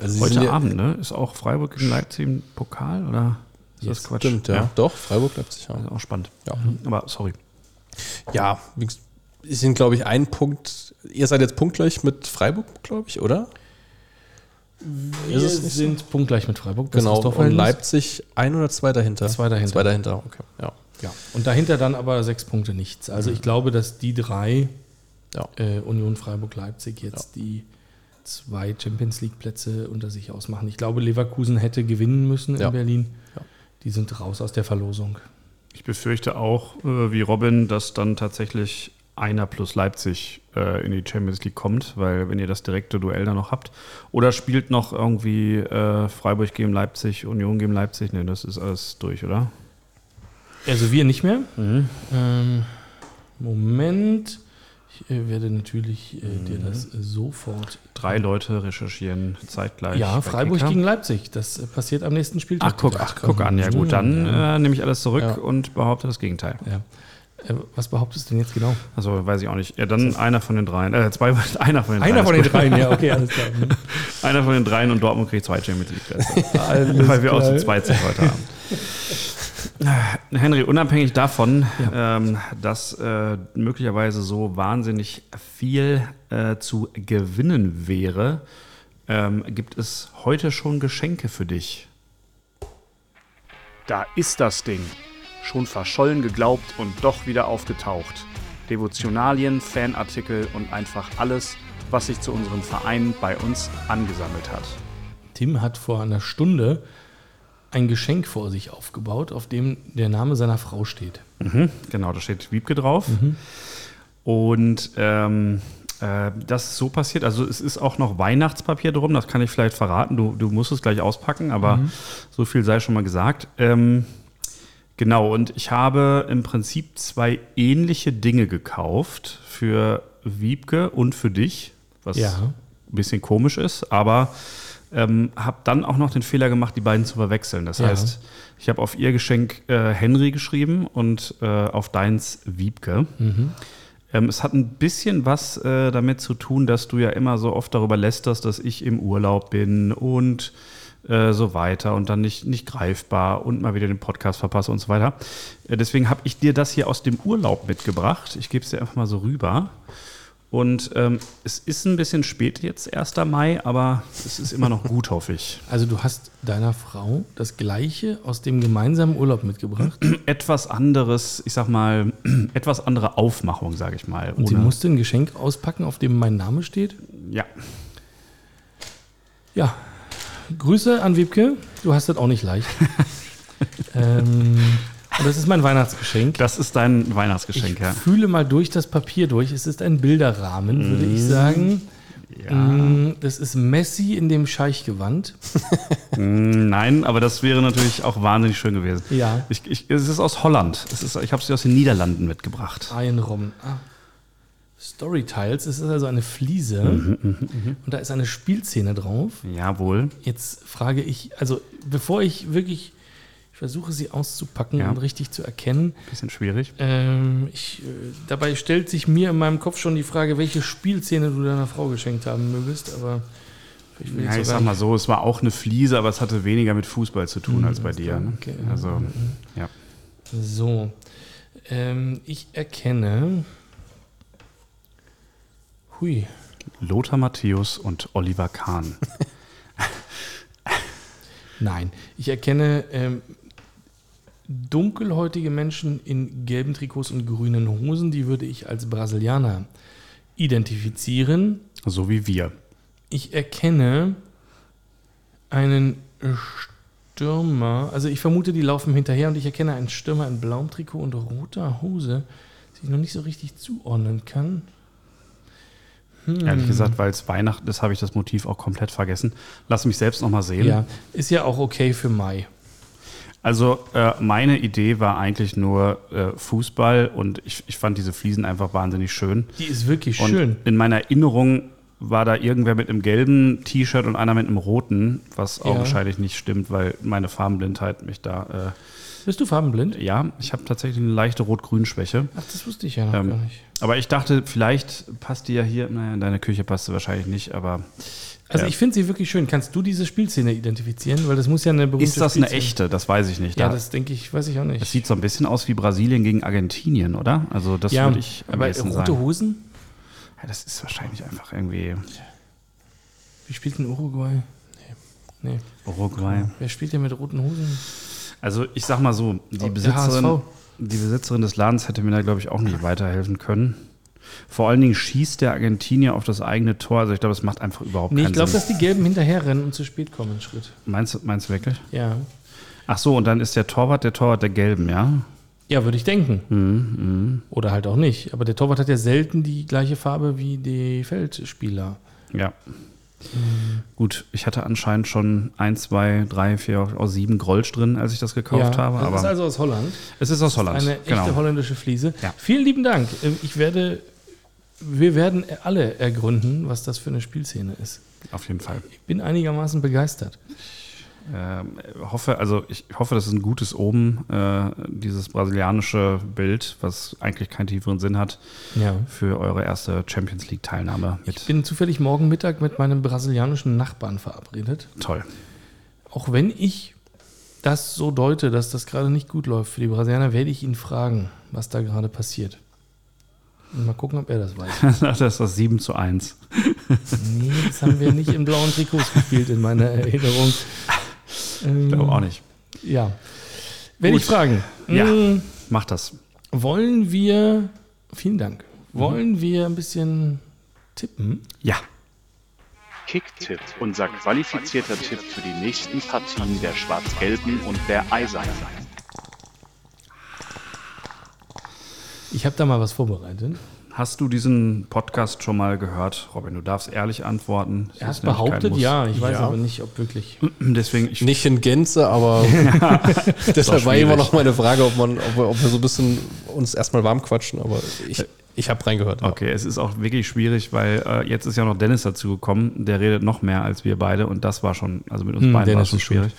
Also Heute sind ja- Abend, ne? Ist auch Freiburg gegen Leipzig im Pokal oder ist das Yes. Quatsch? Stimmt, ja. Doch, Freiburg, Leipzig, ja. Das ist auch spannend. Ja. Aber sorry. Ja, die sind, glaube ich, ein Punkt. Ihr seid jetzt punktgleich mit Freiburg, glaube ich, oder? wir nicht so? sind punktgleich mit Freiburg. Das genau. Und. Leipzig ein oder zwei dahinter? Zwei dahinter. Zwei dahinter, okay. Ja. Ja. Und dahinter dann aber sechs Punkte nichts. Also ich glaube, dass die drei, Ja. äh, Union, Freiburg, Leipzig, jetzt die zwei Champions League-Plätze unter sich ausmachen. Ich glaube, Leverkusen hätte gewinnen müssen in Ja. Berlin. Ja. Die sind raus aus der Verlosung. Ich befürchte auch, äh, wie Robin, dass dann tatsächlich einer plus Leipzig äh, in die Champions League kommt, weil wenn ihr das direkte Duell dann noch habt. Oder spielt noch irgendwie äh, Freiburg gegen Leipzig, Union gegen Leipzig. Ne, das ist alles durch, oder? Also wir nicht mehr. Mhm. Ähm, Moment. Ich äh, werde natürlich äh, dir das äh, sofort. Drei Leute recherchieren zeitgleich. Ja, Freiburg gegen Leipzig. Das äh, passiert am nächsten Spieltag. Ach, guck, ach, guck an. Ja, gut, dann Ja. äh, nehme ich alles zurück Ja. und behaupte das Gegenteil. Ja. Was behauptest du denn jetzt genau? Also weiß ich auch nicht. Ja, dann einer von den dreien. Äh, zwei, einer von den Einer dreien. von ist den dreien, ja, okay, alles klar. Hm. Einer von den dreien und Dortmund kriegt zwei Champions League Weil wir auch zu zweit sind heute Abend. Äh, Henry, unabhängig davon, ähm, dass äh, möglicherweise so wahnsinnig viel äh, zu gewinnen wäre, ähm, gibt es heute schon Geschenke für dich. Da ist das Ding. Schon verschollen geglaubt und doch wieder aufgetaucht. Devotionalien, Fanartikel und einfach alles, was sich zu unserem Verein bei uns angesammelt hat. Tim hat vor einer Stunde ein Geschenk vor sich aufgebaut, auf dem der Name seiner Frau steht. Mhm, genau, da steht Wiebke drauf. Und ähm, äh, das ist so passiert. Also es ist auch noch Weihnachtspapier drum, das kann ich vielleicht verraten. Du, du musst es gleich auspacken, aber so viel sei schon mal gesagt. Ähm, genau, und ich habe im Prinzip zwei ähnliche Dinge gekauft für Wiebke und für dich, was Ja. ein bisschen komisch ist, aber ähm, habe dann auch noch den Fehler gemacht, die beiden zu verwechseln. Das Ja. heißt, ich habe auf ihr Geschenk äh, Henry geschrieben und äh, auf deins Wiebke. Ähm, es hat ein bisschen was äh, damit zu tun, dass du ja immer so oft darüber lästerst, dass ich im Urlaub bin und äh, so weiter und dann nicht, nicht greifbar und mal wieder den Podcast verpasse und so weiter. Äh, deswegen habe ich dir das hier aus dem Urlaub mitgebracht. Ich gebe es dir einfach mal so rüber. Und ähm, es ist ein bisschen spät jetzt, 1. Mai, aber es ist immer noch gut, hoffe ich. Also du hast deiner Frau das Gleiche aus dem gemeinsamen Urlaub mitgebracht Etwas anderes, ich sag mal, etwas andere Aufmachung, sage ich mal. und sie musste ein Geschenk auspacken, auf dem mein Name steht. ja, Ja, Grüße an Wiebke. Du hast das auch nicht leicht. ähm, das ist mein Weihnachtsgeschenk. das ist dein Weihnachtsgeschenk, ich ja. fühle mal durch das Papier durch. Es ist ein Bilderrahmen, würde ich sagen. Mm, Das ist Messi in dem Scheichgewand. Mm, Nein, aber das wäre natürlich auch wahnsinnig schön gewesen. Ja. Ich, ich, es ist aus Holland. Ist, ich habe sie aus den Niederlanden mitgebracht. Ein Robben. Ah. Storytiles, es ist also eine Fliese Mhm, und da ist eine Spielszene drauf. Jawohl. Jetzt frage ich, also bevor ich wirklich, ich versuche sie auszupacken Ja. und richtig zu erkennen, Bisschen schwierig. ähm, ich, äh, dabei stellt sich mir in meinem Kopf schon die Frage, welche Spielszene du deiner Frau geschenkt haben mögest, aber ich will Ja, ich sag mal so, es war auch eine Fliese, aber es hatte weniger mit Fußball zu tun als bei dir. Ne? okay. Also, ja. So, ähm, ich erkenne, hui, Lothar Matthäus und Oliver Kahn. Nein, ich erkenne ähm, dunkelhäutige Menschen in gelben Trikots und grünen Hosen, die würde ich als Brasilianer identifizieren. So wie wir. Ich erkenne einen Stürmer, also ich vermute, die laufen hinterher und ich erkenne einen Stürmer in blauem Trikot und roter Hose, die ich noch nicht so richtig zuordnen kann. Hm. Ehrlich gesagt, weil es Weihnachten ist, habe ich das Motiv auch komplett vergessen. Lass mich selbst nochmal sehen. Ja, ist ja auch okay für Mai. Also äh, meine Idee war eigentlich nur äh, Fußball und ich, ich fand diese Fliesen einfach wahnsinnig schön. Die ist wirklich Und schön. in meiner Erinnerung war da irgendwer mit einem gelben T-Shirt und einer mit einem roten, was Ja. augenscheinlich nicht stimmt, weil meine Farbenblindheit mich da. Bist du farbenblind? Äh, ja, ich habe tatsächlich eine leichte Rot-Grün-Schwäche. Ach, das wusste ich ja noch Ähm, gar nicht. Aber ich dachte, vielleicht passt die ja hier. Naja, in deine Küche passt sie wahrscheinlich nicht, aber. Also ja. ich finde sie wirklich schön. Kannst du diese Spielszene identifizieren? Weil das muss ja eine berühmte Ist das eine Spielszene- echte? Das weiß ich nicht. Ja, Da- das denke ich, weiß ich auch nicht. Es sieht so ein bisschen aus wie Brasilien gegen Argentinien, oder? Also das ja, würde ich am aber ehesten rote sagen. Hosen? Ja, das ist wahrscheinlich einfach irgendwie Wie spielt denn Uruguay? Nee. nee. Uruguay. Wer spielt denn mit roten Hosen? Also ich sag mal so, die Oh, Besitzerin, die Besitzerin des Ladens hätte mir da, glaube ich, auch nicht weiterhelfen können. Vor allen Dingen schießt der Argentinier auf das eigene Tor. Also ich glaube, es macht einfach überhaupt Nee, ich keinen glaube, Sinn. dass die Gelben hinterherrennen und zu spät kommen, einen Schritt. Meinst, du- meinst du wirklich? Ja. Ach so, und dann ist der Torwart der Torwart der Gelben, ja? Ja, würde ich denken. Mhm, Oder halt auch nicht. Aber der Torwart hat ja selten die gleiche Farbe wie die Feldspieler. Mhm. Ja. Gut, ich hatte anscheinend schon ein, zwei, drei, vier aus sieben Grolsch drin, als ich das gekauft habe. das Aber ist also aus Holland. es ist aus Holland. Eine echte genau. holländische Fliese. Ja. Vielen lieben Dank. Ähm, Ich werde, wir werden alle ergründen, was das für eine Spielszene ist. Auf jeden Fall. Ich bin einigermaßen begeistert. Ähm, hoffe, also ich hoffe, das ist ein gutes Oben, äh, dieses brasilianische Bild, was eigentlich keinen tieferen Sinn hat, Ja. für eure erste Champions League-Teilnahme. Ich bin zufällig morgen Mittag mit meinem brasilianischen Nachbarn verabredet. toll. Auch wenn ich das so deute, dass das gerade nicht gut läuft für die Brasilianer, werde ich ihn fragen, was da gerade passiert. Und mal gucken, ob er das weiß. das ist das 7 zu 1. Nee, das haben wir nicht in blauen Trikots gespielt, in meiner Erinnerung. Ähm, Ich glaube auch nicht. Ja. Werde Gut. ich fragen. Ja. Mm, Macht das. Wollen wir, vielen Dank, wollen wir ein bisschen tippen? Ja. Kicktipp, unser qualifizierter Tipp für die nächsten Partien der Schwarz-Gelben und der Eisernen. Ich habe da mal was vorbereitet. Hast du diesen Podcast schon mal gehört, Robin? Du darfst ehrlich antworten. Er hat behauptet, ja. Ich weiß Ja. aber nicht, ob wirklich. Deswegen, ich, Nicht in Gänze, aber deshalb war immer noch meine Frage, ob, man, ob, wir, ob wir so ein bisschen uns erstmal warm quatschen, aber ich, ich habe reingehört. ja. Okay, es ist auch wirklich schwierig, weil äh, jetzt ist ja noch Dennis dazu gekommen. Der redet noch mehr als wir beide und das war schon, also mit uns Hm, beiden war Dennis es schon schwierig.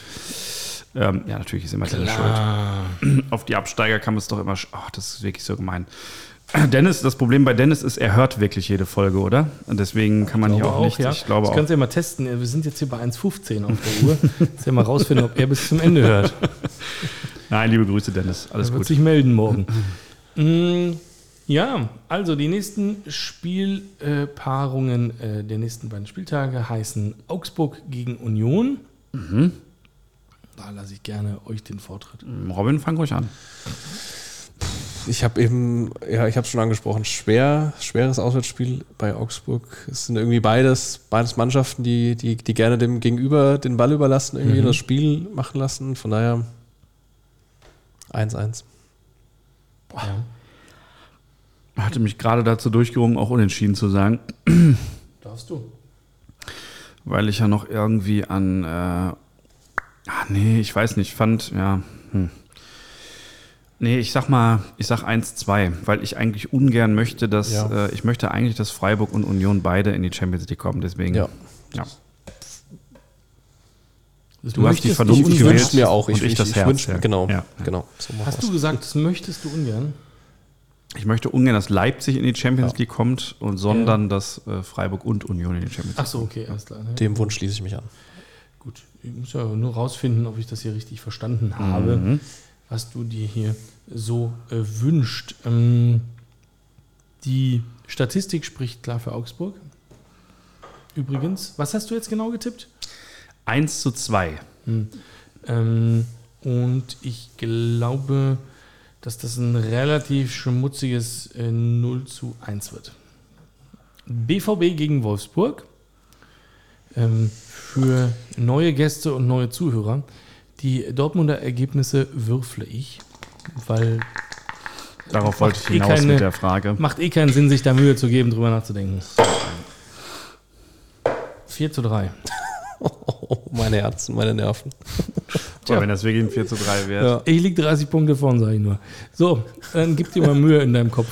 Ähm, ja, natürlich ist immer Dennis schuld. Auf die Absteiger kam es doch immer, ach, das ist wirklich so gemein. Dennis, das Problem bei Dennis ist, er hört wirklich jede Folge, oder? Und deswegen kann man hier auch, nicht, ich glaube das auch. kannst du ja mal testen. Wir sind jetzt hier bei 1,15 auf der Uhr. Jetzt ja mal rausfinden, ob er bis zum Ende hört. Nein, liebe Grüße, Dennis, alles Er wird gut. sich melden morgen. Mm, ja, also die nächsten Spielpaarungen äh, der nächsten beiden Spieltage heißen Augsburg gegen Union. Mhm. Da lasse ich gerne euch den Vortritt. Robin, fang ruhig an. Ich habe eben, ja, ich habe es schon angesprochen, schwer, schweres Auswärtsspiel bei Augsburg. Es sind irgendwie beides, beides Mannschaften, die, die, die gerne dem Gegenüber den Ball überlassen, irgendwie Mhm. das Spiel machen lassen. Von daher 1-1. Ja. Hatte mich gerade dazu durchgerungen, auch unentschieden zu sagen, Darfst du? weil ich ja noch irgendwie an, äh, ah, nee, ich weiß nicht, fand, ja, hm. Nee, ich sag mal, ich sag 1-2, weil ich eigentlich ungern möchte, dass, Ja. äh, ich möchte eigentlich, dass Freiburg und Union beide in die Champions League kommen, deswegen, Ja. ja. Das Du hast die möchtest Vernunft du Ich gewählt wünsche mir auch. Ich, ich ich, das ich Herz, wünsch, ja. Genau, Ja. genau. So Hast du gesagt, das möchtest du ungern? Ich möchte ungern, dass Leipzig in die Champions League kommt, und sondern, dass äh, Freiburg und Union in die Champions League Ach so, okay, alles klar. Ne? Dem Wunsch schließe ich mich an. Gut, ich muss ja nur rausfinden, ob ich das hier richtig verstanden habe, Mhm. Was du dir hier so äh, wünscht. Ähm, die Statistik spricht klar für Augsburg. Übrigens, was hast du jetzt genau getippt? 1 zu 2. Ähm, und ich glaube, dass das ein relativ schmutziges äh, 0 zu 1 wird. BVB gegen Wolfsburg. Ähm, für neue Gäste und neue Zuhörer. Die Dortmunder Ergebnisse würfle ich, weil Darauf wollte ich eh hinaus keine- mit der Frage. macht eh keinen Sinn, sich da Mühe zu geben, drüber nachzudenken. 4 zu 3. Oh, meine Herzen, meine Nerven. Tja. Wenn das wirklich ein 4 zu 3 wäre. Ja. Ich liege 30 Punkte vorn, sage ich nur. So, dann gib dir mal Mühe in deinem Kopf.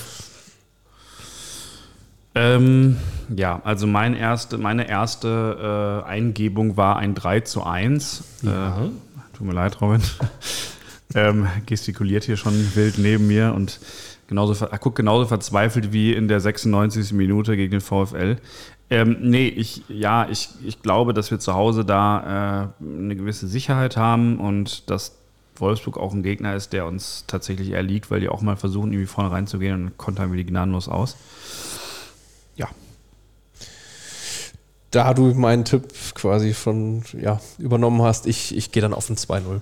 Ähm, ja, also mein erste, meine erste äh, Eingebung war ein 3 zu 1. Ja. Äh, tut mir leid, Robin. ähm, gestikuliert hier schon wild neben mir und genauso, er guckt genauso verzweifelt wie in der 96. Minute gegen den VfL. Ähm, nee, ich, ja, ich, ich glaube, dass wir zu Hause da äh, eine gewisse Sicherheit haben und dass Wolfsburg auch ein Gegner ist, der uns tatsächlich erliegt, weil die auch mal versuchen, irgendwie vorne reinzugehen und kontern wir die gnadenlos aus. Ja, Da du meinen Tipp quasi schon ja, übernommen hast, ich, ich gehe dann auf ein 2-0.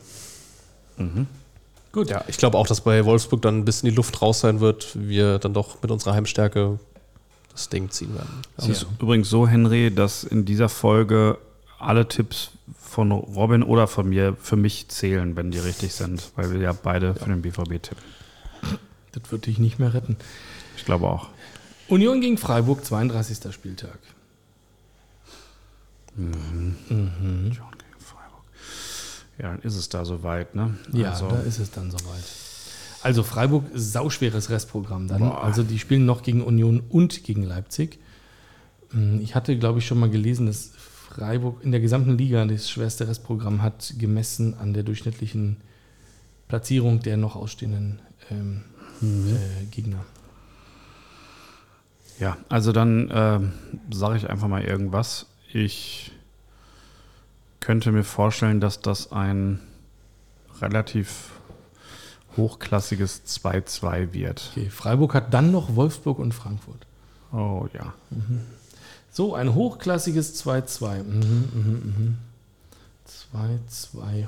Gut. Ja, ich glaube auch, dass bei Wolfsburg dann ein bisschen die Luft raus sein wird. Wir dann doch mit unserer Heimstärke das Ding ziehen werden. Es ist übrigens so, Henry, dass in dieser Folge alle Tipps von Robin oder von mir für mich zählen, wenn die richtig sind, weil wir ja beide für den BVB tippen. Das wird dich nicht mehr retten. Ich glaube auch. Union gegen Freiburg, 32. Spieltag. Mhm. John gegen Freiburg. Ja, dann ist es da soweit, ne? Ja, Also, da ist es dann soweit. Also Freiburg, sauschweres Restprogramm dann. Also die spielen noch gegen Union und gegen Leipzig. Hm, Ich hatte, glaube ich, schon mal gelesen, dass Freiburg in der gesamten Liga das schwerste Restprogramm hat, gemessen an der durchschnittlichen Platzierung der noch ausstehenden ähm, äh, Gegner. Ja, also dann ähm, sage ich einfach mal irgendwas. Ich könnte mir vorstellen, dass das ein relativ hochklassiges 2-2 wird. Okay, Freiburg hat dann noch Wolfsburg und Frankfurt. Oh ja. So, ein hochklassiges 2-2. Mhm, mhm, mhm. 2-2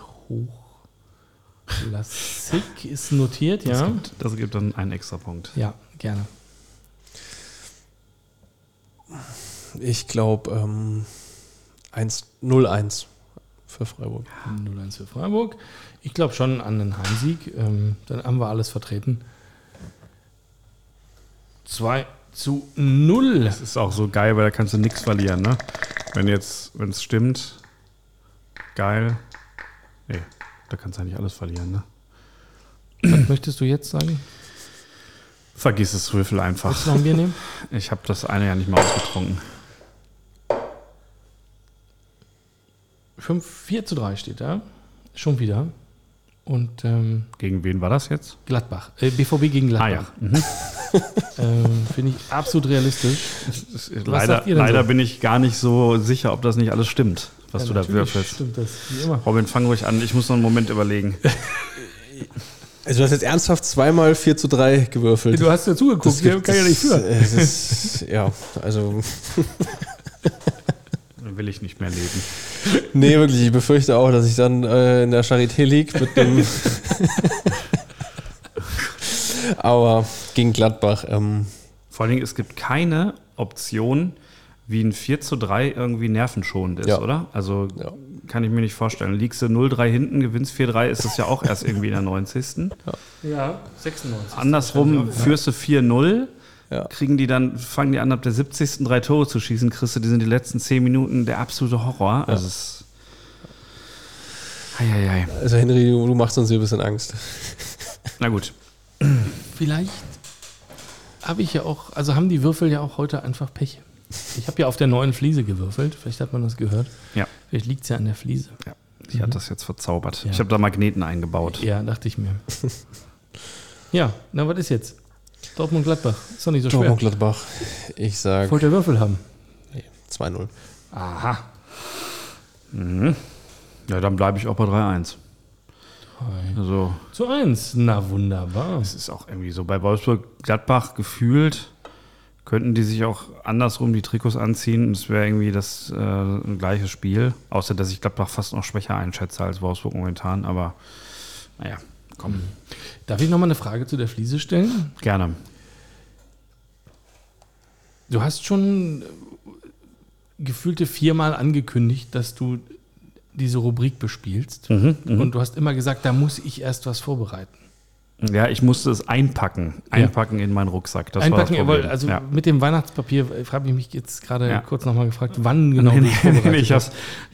hochklassik ist notiert, Das, ja? gibt, das gibt dann einen extra Punkt. Ja, gerne. Ich glaube ähm, 1 0-1 für Freiburg. 0-1 für Freiburg. Ich glaube schon an einen Heimsieg. Ähm, dann haben wir alles vertreten. 2 zu 0. Das ist auch so geil, weil da kannst du nichts verlieren, ne? Wenn jetzt, wenn es stimmt, geil. Nee, da kannst du eigentlich alles verlieren, ne? Was möchtest du jetzt sagen? Vergiss es, Würfel einfach. du noch ein Bier nehmen? Ich habe das eine ja nicht mal ausgetrunken. 5, 4 zu 3 steht da. Schon wieder. Und ähm, Gegen wen war das jetzt? Gladbach. Äh, BVB gegen Ah Gladbach. ja. Mhm. ähm, Finde ich absolut realistisch. Leider, sagt ihr denn leider so? bin ich gar nicht so sicher, ob das nicht alles stimmt, was Ja, du da würfelst. Stimmt das, wie immer. Robin, fang ruhig an. Ich muss noch einen Moment überlegen. Also du hast jetzt ernsthaft zweimal 4 zu 3 gewürfelt. Du hast ja zugeguckt, gibt- kann ja nicht für. Es ist, ja, also will ich nicht mehr leben. nee, wirklich, ich befürchte auch, dass ich dann äh, in der Charité lieg mit dem Aber gegen Gladbach, ähm, Vor allen Dingen, es gibt keine Option, wie ein 4 zu 3 irgendwie nervenschonend ist, Ja. oder? Also Ja. kann ich mir nicht vorstellen. Liegst du 0-3 hinten, gewinnst 4-3, ist das ja auch erst irgendwie in der 90. Ja, 96. Andersrum führst du 4-0, Ja. kriegen die dann, fangen die an, ab der 70. drei Tore zu schießen, kriegst du, die sind die letzten 10 Minuten der absolute Horror. Also es Eieiei. also Henry, du, du machst uns hier ein bisschen Angst. Na gut. Vielleicht habe ich ja auch, also haben die Würfel ja auch heute einfach Pech. Ich habe ja auf der neuen Fliese gewürfelt, vielleicht hat man das gehört. Ja. Vielleicht liegt es ja an der Fliese. Ja, ich hatte das jetzt verzaubert. Ja. Ich habe da Magneten eingebaut. Ja, dachte ich mir. ja, na, was ist jetzt? Dortmund-Gladbach. Ist doch nicht so schwer. Dortmund Gladbach, ich sag Wollt ihr Würfel haben? 2-0. Aha. Mhm. Ja, dann bleibe ich auch bei 3-1. Also, Zu eins. Na, wunderbar. es ist auch irgendwie so bei Wolfsburg-Gladbach gefühlt, könnten die sich auch andersrum die Trikots anziehen und es wäre irgendwie das äh, gleiche Spiel. Außer, dass ich Gladbach fast noch schwächer einschätze als Wolfsburg momentan. Aber naja, komm, Darf ich noch mal eine Frage zu der Fliese stellen? gerne. Du hast schon äh, gefühlte viermal angekündigt, dass du diese Rubrik bespielst. Mhm, Und du hast immer gesagt, da muss ich erst was vorbereiten. Ja, ich musste es einpacken. Einpacken in meinen Rucksack. Das Einpacken, war das ihr wollt, Problem. also ja. mit dem Weihnachtspapier, äh, habe ich mich jetzt gerade Ja. kurz nochmal gefragt, wann genau nee, nee, es nee, vorbereitet ich habe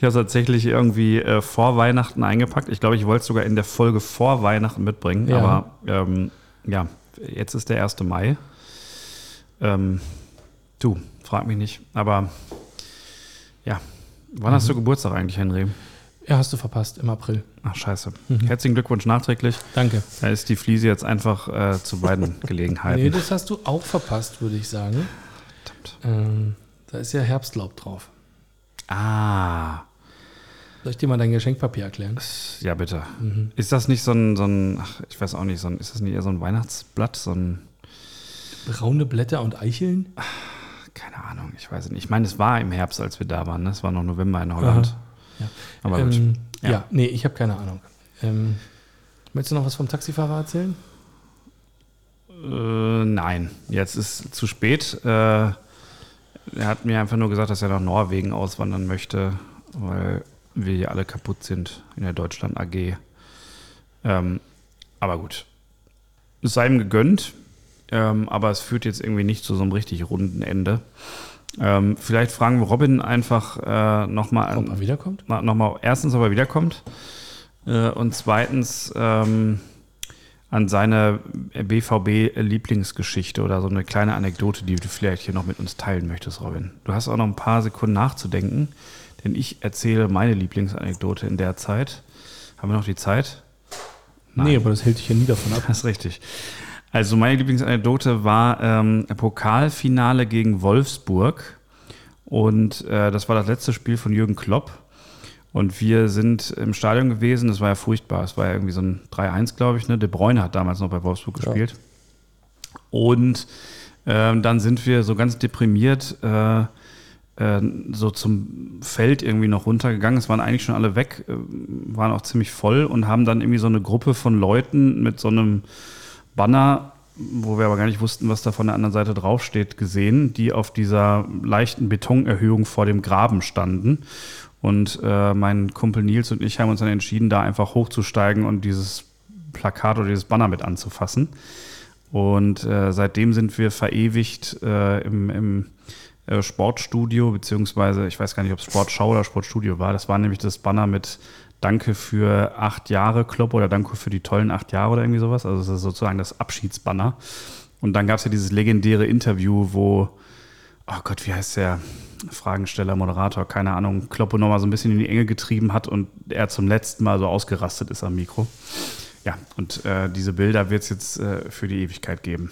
hab's tatsächlich irgendwie äh, vor Weihnachten eingepackt. Ich glaube, ich wollte es sogar in der Folge vor Weihnachten mitbringen. Ja. Aber ähm, ja, jetzt ist der 1. Mai. Ähm, du, frag mich nicht. Aber ja, wann hast du Geburtstag eigentlich, Henry? Ja, hast du verpasst, im April. Ach, scheiße. Mhm. Herzlichen Glückwunsch nachträglich. Danke. Da ist die Fliese jetzt einfach äh, zu beiden Gelegenheiten. Nee, das hast du auch verpasst, würde ich sagen. Verdammt. Ähm, da ist ja Herbstlaub drauf. ah, Soll ich dir mal dein Geschenkpapier erklären? ja bitte. Mhm. Ist das nicht so ein, so ein ach, ich weiß auch nicht, so ein, ist das nicht eher so ein Weihnachtsblatt? So ein, Braune Blätter und Eicheln? keine Ahnung, ich weiß es nicht. Ich meine, es war im Herbst, als wir da waren. Ne? Es war noch November in Holland. Aha. Ja. Aber gut. Ähm, ja. Ja. nee, ich habe keine Ahnung. Ähm, möchtest du noch was vom Taxifahrer erzählen? Äh, nein, jetzt ist zu spät. Äh, er hat mir einfach nur gesagt, dass er nach Norwegen auswandern möchte, weil wir hier alle kaputt sind in der Deutschland AG. Ähm, aber gut. Es sei ihm gegönnt, ähm, aber es führt jetzt irgendwie nicht zu so einem richtig runden Ende. Ähm, vielleicht fragen wir Robin einfach äh, nochmal Ob er wiederkommt? noch mal erstens, ob er wiederkommt äh, und zweitens ähm, an seine BVB-Lieblingsgeschichte oder so eine kleine Anekdote, die du vielleicht hier noch mit uns teilen möchtest, Robin. Du hast auch noch ein paar Sekunden nachzudenken, denn ich erzähle meine Lieblingsanekdote in der Zeit. Haben wir noch die Zeit? Nee, aber das hält dich ja nie davon ab. Das ist richtig. Also meine Lieblingsanekdote war ähm, Pokalfinale gegen Wolfsburg. Und äh, das war das letzte Spiel von Jürgen Klopp. Und wir sind im Stadion gewesen. Das war ja furchtbar. Es war ja irgendwie so ein 3-1, glaube ich. Ne? De Bruyne hat damals noch bei Wolfsburg gespielt. Und ähm, dann sind wir so ganz deprimiert äh, äh, so zum Feld irgendwie noch runtergegangen. Es waren eigentlich schon alle weg, äh, waren auch ziemlich voll und haben dann irgendwie so eine Gruppe von Leuten mit so einem Banner, wo wir aber gar nicht wussten, was da von der anderen Seite draufsteht, gesehen, die auf dieser leichten Betonerhöhung vor dem Graben standen. Und äh, mein Kumpel Nils und ich haben uns dann entschieden, da einfach hochzusteigen und dieses Plakat oder dieses Banner mit anzufassen. Und äh, seitdem sind wir verewigt äh, im, im äh, Sportstudio, beziehungsweise ich weiß gar nicht, ob es Sportschau oder Sportstudio war. Das war nämlich das Banner mit Danke für acht Jahre Club oder Danke für die tollen acht Jahre oder irgendwie sowas. Also das ist sozusagen das Abschiedsbanner. Und dann gab es ja dieses legendäre Interview, wo, oh Gott, wie heißt der Fragensteller, Moderator, keine Ahnung, Kloppo nochmal so ein bisschen in die Enge getrieben hat und er zum letzten Mal so ausgerastet ist am Mikro. Ja, und äh, diese Bilder wird es jetzt äh, für die Ewigkeit geben.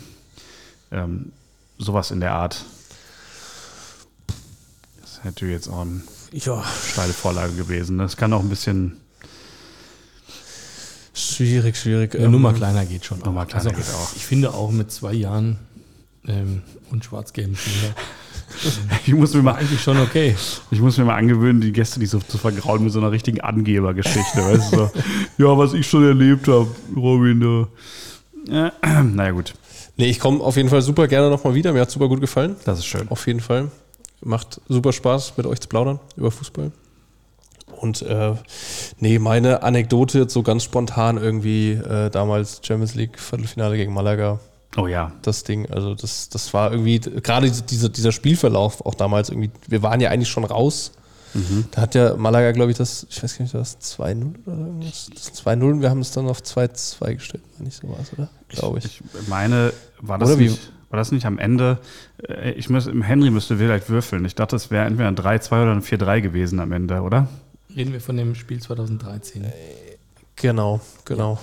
Ähm, sowas in der Art. Das hätte jetzt auch eine Ja, steile Vorlage gewesen. Das kann auch ein bisschen schwierig, schwierig. Eine Ähm, Nummer kleiner geht schon. Nummer auch. kleiner geht auch. Ich finde auch mit zwei Jahren ähm, und schwarz-gelben Schilder Ich muss, mir mal, eigentlich schon okay. ich muss mir mal angewöhnen, die Gäste nicht so zu vergrauen mit so einer richtigen Angebergeschichte. weißt du, so, ja, was ich schon erlebt habe, Robin. Da. Äh, naja, gut, Nee, ich komme auf jeden Fall super gerne nochmal wieder. Mir hat super gut gefallen. das ist schön. Auf jeden Fall. Macht super Spaß, mit euch zu plaudern über Fußball. Und äh, nee, meine Anekdote jetzt so ganz spontan irgendwie äh, damals Champions League Viertelfinale gegen Malaga, Oh ja, das Ding. Also das, das war irgendwie, gerade diese, dieser Spielverlauf auch damals irgendwie, wir waren ja eigentlich schon raus. Da hat ja Malaga, glaube ich, das, ich weiß gar nicht, das 2-0 oder irgendwas. Das 2-0 und wir haben es dann auf 2-2 gestellt, war nicht so was, oder? Glaube ich. ich meine, war das, Oder wie- nicht, war das nicht am Ende? äh, Ich muss, Henry müsste vielleicht würfeln. Ich dachte, es wäre entweder ein 3-2 oder ein 4-3 gewesen am Ende, oder? Reden wir von dem Spiel 2013. Genau, genau.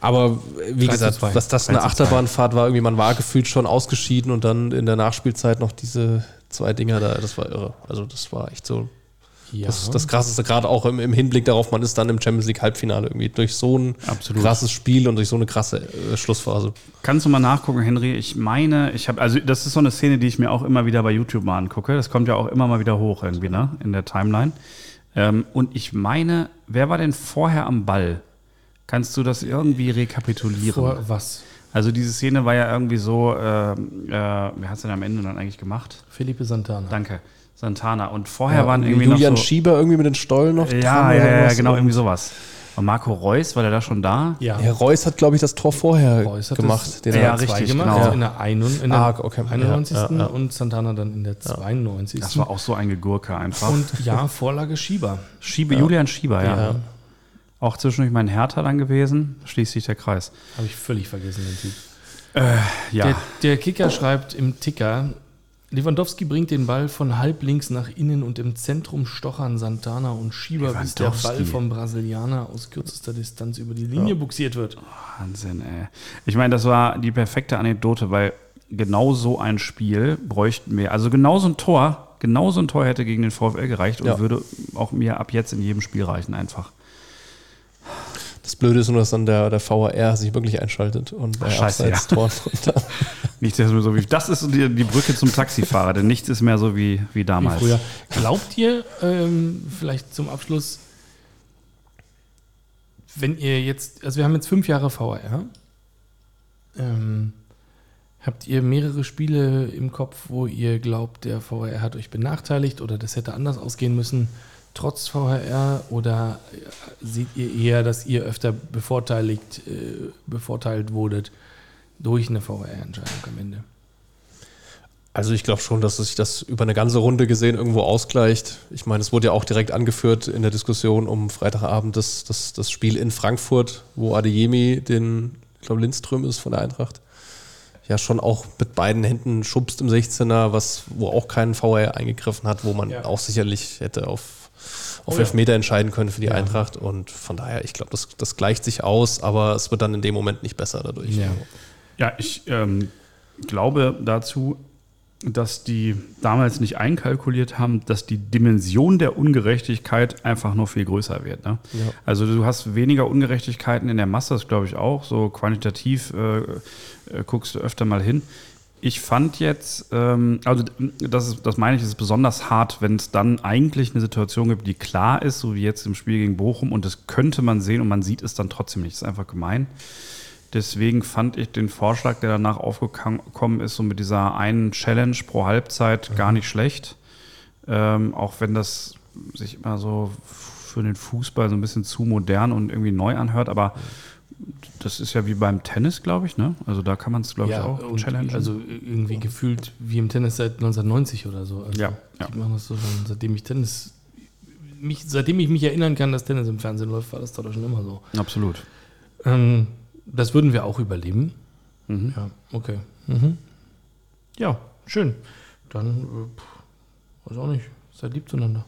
Aber wie 3 zu gesagt, 2. dass das 3 eine zu 2. Achterbahnfahrt war, irgendwie man war gefühlt schon ausgeschieden und dann in der Nachspielzeit noch diese zwei Dinger da, das war irre. Also das war echt so Ja. das, das krasseste, gerade auch im, im Hinblick darauf, man ist dann im Champions League Halbfinale irgendwie durch so ein Absolut. krasses Spiel und durch so eine krasse äh, Schlussphase. Kannst du mal nachgucken, Henry? Ich meine, ich habe, also das ist so eine Szene, die ich mir auch immer wieder bei YouTube mal angucke. Das kommt ja auch immer mal wieder hoch irgendwie, ne? In der Timeline. Ähm, und ich meine, wer war denn vorher am Ball? Kannst du das irgendwie rekapitulieren? Vor was? Also diese Szene war ja irgendwie so, ähm, äh, wer hat es denn am Ende dann eigentlich gemacht? Felipe Santana. Danke, Santana. Und vorher waren irgendwie Julian noch so, Schieber irgendwie mit den Stollen noch ja, dran ja, ja, ja, genau, irgendwie sowas. Und Marco Reus, war der da schon da? Ja. Herr Reus hat, glaube ich, das Tor vorher Reus hat gemacht. das den Ja, er- zwei richtig, gemacht, genau. in der, einund, in der Ah, okay. 91. Ja, ja, ja. und Santana dann in der 92. Das war auch so ein Gegurke einfach. und ja, Vorlage Schieber. Schiebe, Julian Schieber, ja. Ja. Auch zwischendurch mein Hertha dann gewesen, schließt sich der Kreis. Habe ich völlig vergessen, den Typ. Ja, Der, der Kicker schreibt im Ticker, Lewandowski bringt den Ball von halb links nach innen und im Zentrum stochern Santana und Schieber, bis der. Ball vom Brasilianer aus kürzester Distanz über die Linie buxiert wird. Wahnsinn, ey. Ich meine, das war die perfekte Anekdote, weil genau so ein Spiel bräuchten wir. Also genau so ein Tor, genau so ein Tor hätte gegen den VfL gereicht und Ja. würde auch mir ab jetzt in jedem Spiel reichen einfach. Das Blöde ist nur, dass dann der, der VAR sich wirklich einschaltet und bei ja. Abseits-Toren wir so wie das ist die, die Brücke zum Taxifahrer, denn nichts ist mehr so wie, wie Wie damals. früher. Glaubt ihr, ähm, vielleicht zum Abschluss, wenn ihr jetzt, also wir haben jetzt fünf Jahre VR, ähm, habt ihr mehrere Spiele im Kopf, wo ihr glaubt, der VR hat euch benachteiligt oder das hätte anders ausgehen müssen, trotz VHR? Oder seht ihr eher, dass ihr öfter bevorteiligt, äh, bevorteilt wurdet durch eine VR-Entscheidung am Ende? Also ich glaube schon, dass sich das über eine ganze Runde gesehen irgendwo ausgleicht. Ich meine, es wurde ja auch direkt angeführt in der Diskussion um Freitagabend das, das, das Spiel in Frankfurt, wo Adeyemi den, ich glaube Lindström ist von der Eintracht, ja schon auch mit beiden Händen schubst im 16er, was, wo auch kein VR eingegriffen hat, wo man Ja. auch sicherlich hätte auf, auf Oh ja. Elfmeter entscheiden können für die Ja. Eintracht. Und von daher, ich glaube, das, das gleicht sich aus, aber es wird dann in dem Moment nicht besser dadurch. Ja. Ja, ich ähm, glaube dazu, dass die damals nicht einkalkuliert haben, dass die Dimension der Ungerechtigkeit einfach noch viel größer wird. Ne? Ja. Also du hast weniger Ungerechtigkeiten in der Masse, das glaube ich auch. So quantitativ äh, äh, guckst du öfter mal hin. Ich fand jetzt, ähm, also das, ist, das meine ich, ist besonders hart, wenn es dann eigentlich eine Situation gibt, die klar ist, so wie jetzt im Spiel gegen Bochum, und das könnte man sehen und man sieht es dann trotzdem nicht. Das ist einfach gemein. Deswegen fand ich den Vorschlag, der danach aufgekommen ist, so mit dieser einen Challenge pro Halbzeit gar nicht schlecht. Ähm, auch wenn das sich immer so für den Fußball so ein bisschen zu modern und irgendwie neu anhört, aber das ist ja wie beim Tennis, glaube ich, ne? Also da kann man es, glaube ich, auch challengen. Also irgendwie gefühlt wie im Tennis seit 1990 oder so. Also Ja, ja. Die machen das so schon, seitdem ich Tennis, mich, seitdem ich mich erinnern kann, dass Tennis im Fernsehen läuft, war das doch schon immer so. Absolut. Ähm, das würden wir auch überleben. Mhm. Ja, okay. Mhm. Ja, schön. Dann, äh, pff, weiß auch nicht, seid lieb zueinander.